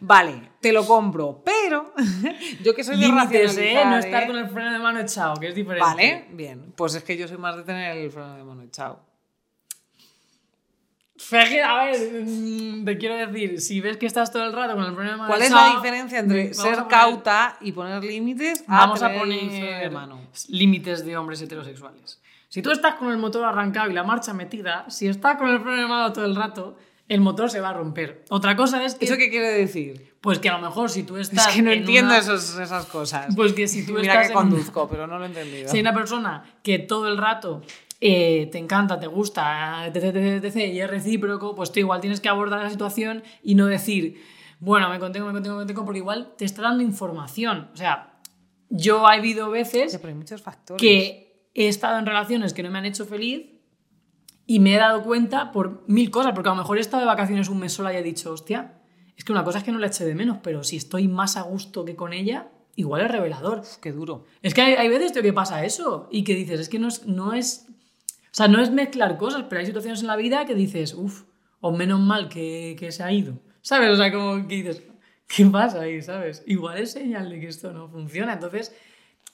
Speaker 1: vale, te lo compro, pero yo que soy de
Speaker 2: Límites, ¿eh? No estar
Speaker 1: ¿eh?
Speaker 2: con el freno de mano echado, que es diferente.
Speaker 1: Vale, bien. Pues es que yo soy más de tener el freno de mano echado.
Speaker 2: A ver, mm, te quiero decir, si ves que estás todo el rato con el de mano
Speaker 1: ¿Cuál es la diferencia entre ser
Speaker 2: poner-
Speaker 1: cauta y poner límites a
Speaker 2: Vamos a poner
Speaker 1: mano?
Speaker 2: límites de hombres heterosexuales. Si tú estás con el motor arrancado y la marcha metida, si estás con el mano todo el rato, el motor se va a romper. Otra cosa es que,
Speaker 1: ¿Eso qué quiere decir?
Speaker 2: pues que a lo mejor si tú estás
Speaker 1: Es que no
Speaker 2: en
Speaker 1: entiendo
Speaker 2: una-
Speaker 1: esos- esas cosas.
Speaker 2: Pues que si tú
Speaker 1: Mira
Speaker 2: estás
Speaker 1: que
Speaker 2: en una-
Speaker 1: conduzco, pero no lo he entendido.
Speaker 2: Si hay una persona que todo el rato eh, te encanta, te gusta, etc, etc, etc, y es recíproco, pues tú igual tienes que abordar la situación y no decir, bueno, me contengo, me contengo, me contengo, porque igual te está dando información. O sea, yo ha habido veces
Speaker 1: Sí, pero hay muchos factores.
Speaker 2: que he estado en relaciones que no me han hecho feliz y me he dado cuenta por mil cosas, porque a lo mejor he estado de vacaciones un mes sola y he dicho, hostia, es que una cosa es que no la eché de menos, pero si estoy más a gusto que con ella, igual es revelador.
Speaker 1: Qué duro.
Speaker 2: Es que hay, hay veces tío, que pasa eso y que dices, es que no es, no es. O sea, no es mezclar cosas, pero hay situaciones en la vida que dices, uff, o menos mal que, que se ha ido. ¿Sabes? O sea, como que dices, ¿qué pasa ahí? ¿Sabes? Igual es señal de que esto no funciona. Entonces,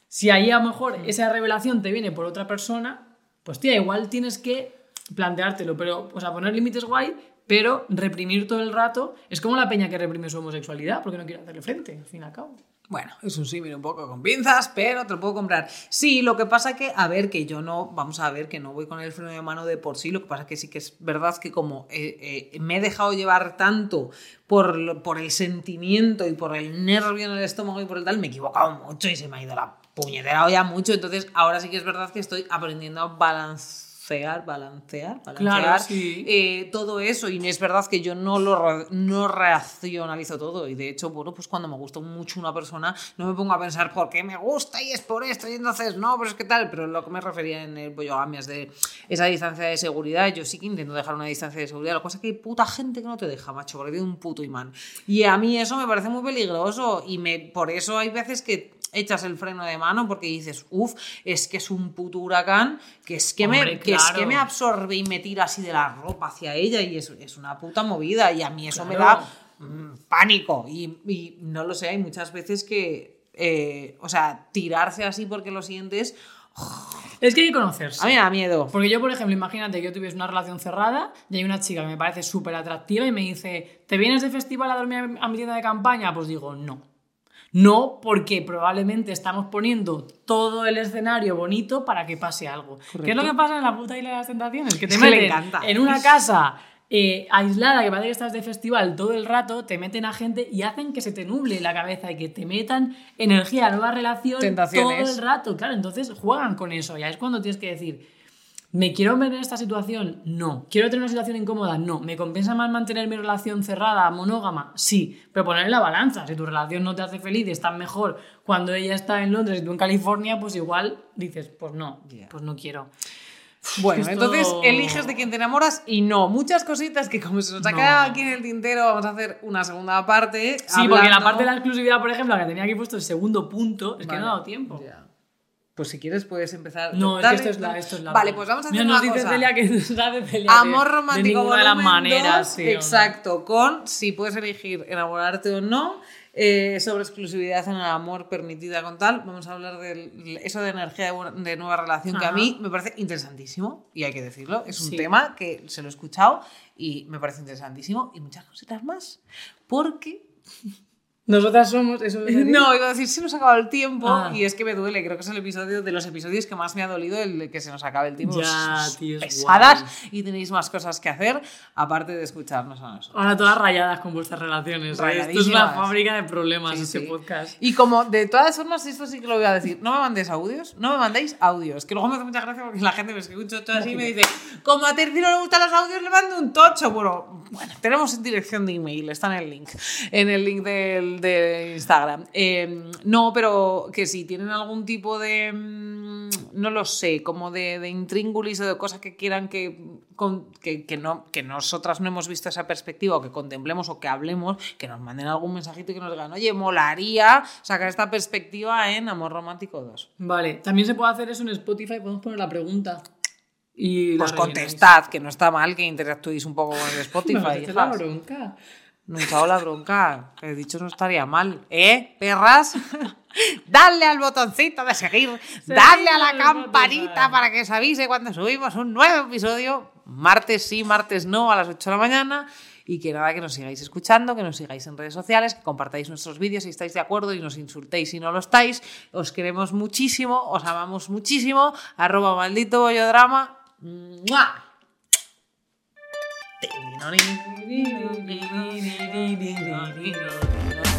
Speaker 2: si ahí a lo mejor esa revelación te viene por otra persona, pues tía, igual tienes que planteártelo, pero, o sea, poner límites guay, pero reprimir todo el rato es como la peña que reprime su homosexualidad porque no quiere hacerle frente, al fin y al cabo.
Speaker 1: Bueno, es un símil un poco con pinzas, pero te lo puedo comprar. Sí, lo que pasa que, a ver, que yo no, vamos a ver, que no voy con el freno de mano de por sí, lo que pasa que sí que es verdad que como eh, eh, me he dejado llevar tanto por, por el sentimiento y por el nervio en el estómago y por el tal, me he equivocado mucho y se me ha ido la puñetera olla mucho, entonces ahora sí que es verdad que estoy aprendiendo a balancear, balancear, balancear
Speaker 2: Claro, sí.
Speaker 1: eh, todo eso. Y es verdad que yo no lo no racionalizo todo. Y de hecho, bueno, pues cuando me gusta mucho una persona, no me pongo a pensar por qué me gusta y es por esto. Y entonces, no, pero es que tal. Pero lo que me refería en el Boyogami es de esa distancia de seguridad. Yo sí que intento dejar una distancia de seguridad. Lo que pasa es que hay puta gente que no te deja, macho, porque tiene un puto imán. Y a mí eso me parece muy peligroso. Y me, por eso hay veces que echas el freno de mano porque dices, uff, es que es un puto huracán, que es que, me, que, es que me absorbe y me tira así de la ropa hacia ella y es, es una puta movida y a mí eso me da mm, pánico y, y no lo sé, hay muchas veces que, eh, o sea, tirarse así porque lo sientes,
Speaker 2: Es que hay que conocerse.
Speaker 1: a mí me da miedo.
Speaker 2: Porque yo, por ejemplo, imagínate que yo tuviese una relación cerrada y hay una chica que me parece súper atractiva y me dice, ¿te vienes de festival a dormir a mi tienda de campaña? Pues digo, no. No, porque probablemente estamos poniendo todo el escenario bonito para que pase algo. ¿Qué es lo que pasa en la puta isla de las tentaciones? Que te
Speaker 1: Es que encanta.
Speaker 2: en una casa eh, aislada que parece que estás de festival todo el rato, te meten a gente y hacen que se te nuble la cabeza y que te metan energía nueva relación todo el rato. Claro, entonces juegan con eso. Ya es cuando tienes que decir, ¿Me quiero ver en esta situación? No. ¿Quiero tener una situación incómoda? No. ¿Me compensa más mantener mi relación cerrada, monógama? Sí. Pero poner en la balanza. Si tu relación no te hace feliz y estás mejor cuando ella está en Londres y tú en California, pues igual dices, pues no,
Speaker 1: Ya.
Speaker 2: pues no quiero.
Speaker 1: Bueno,
Speaker 2: Esto-
Speaker 1: entonces eliges de quién te enamoras y no. Muchas cositas que como se nos ha
Speaker 2: No.
Speaker 1: quedado aquí en el tintero, vamos a hacer una segunda parte.
Speaker 2: Sí, porque la parte de la exclusividad, por ejemplo, la que tenía aquí puesto el segundo punto, es que no ha dado tiempo.
Speaker 1: Ya. Pues si quieres puedes empezar.
Speaker 2: No, es que esto es la, esto es la
Speaker 1: Vale, pues vamos a hacer
Speaker 2: Mira,
Speaker 1: una
Speaker 2: nos dice
Speaker 1: cosa.
Speaker 2: Celia que de Celia
Speaker 1: Amor
Speaker 2: de-
Speaker 1: romántico
Speaker 2: de ninguna de las maneras. sí, hombre.
Speaker 1: exacto, con si puedes elegir enamorarte o no, eh, sobre exclusividad en el amor permitida con tal. Vamos a hablar de eso de energía de, nueva relación, que a mí me parece interesantísimo, y hay que decirlo. Es un
Speaker 2: Sí.
Speaker 1: tema que se lo he escuchado y me parece interesantísimo, y muchas cositas más. Porque
Speaker 2: Nosotras somos eso. es
Speaker 1: no, iba a decir, se nos ha acabado el tiempo
Speaker 2: Ah.
Speaker 1: y es que me duele. Creo que es el episodio de los episodios que más me ha dolido el que se nos acabe el tiempo.
Speaker 2: Ya, tío, es
Speaker 1: pesadas
Speaker 2: guay.
Speaker 1: y tenéis más cosas que hacer aparte de escucharnos a nosotros.
Speaker 2: Ahora todas rayadas con vuestras relaciones. ¿eh? Esto es una fábrica de problemas
Speaker 1: Sí,
Speaker 2: este
Speaker 1: sí.
Speaker 2: podcast.
Speaker 1: Y como de todas formas, esto sí que lo voy a decir, no me mandéis audios, no me mandéis audios, que luego me hace mucha gracia porque la gente me un chocho así y me dice, como a Terci no le gustan los audios, le mando un tocho. Bueno, bueno, tenemos dirección de email, está en el link, en el link del, de Instagram. Eh, no, pero que si tienen algún tipo de, mm, no lo sé, como de, de intríngulis o de cosas que quieran que, con- que, que no, que nosotras no hemos visto esa perspectiva o que contemplemos o que hablemos, que nos manden algún mensajito y que nos digan, oye, molaría sacar esta perspectiva en Amor Romántico 2.
Speaker 2: Vale, también se puede hacer eso en Spotify, podemos poner la pregunta. Y
Speaker 1: Pues
Speaker 2: rellenáis.
Speaker 1: contestad, que no está mal que interactuéis un poco con el Spotify.
Speaker 2: la bronca.
Speaker 1: No he echado la bronca. He dicho no estaría mal. ¿Eh, perras? Dadle al botoncito de seguir. Dadle a la campanita para que os avise cuando subimos un nuevo episodio. Martes sí, martes no, a las 8 de la mañana. Y que nada, que nos sigáis escuchando, que nos sigáis en redes sociales, que compartáis nuestros vídeos si estáis de acuerdo y nos insultéis si no lo estáis. Os queremos muchísimo, os amamos muchísimo. Arroba maldito bollodrama. ¡Mua!
Speaker 2: thing. You know what I mean?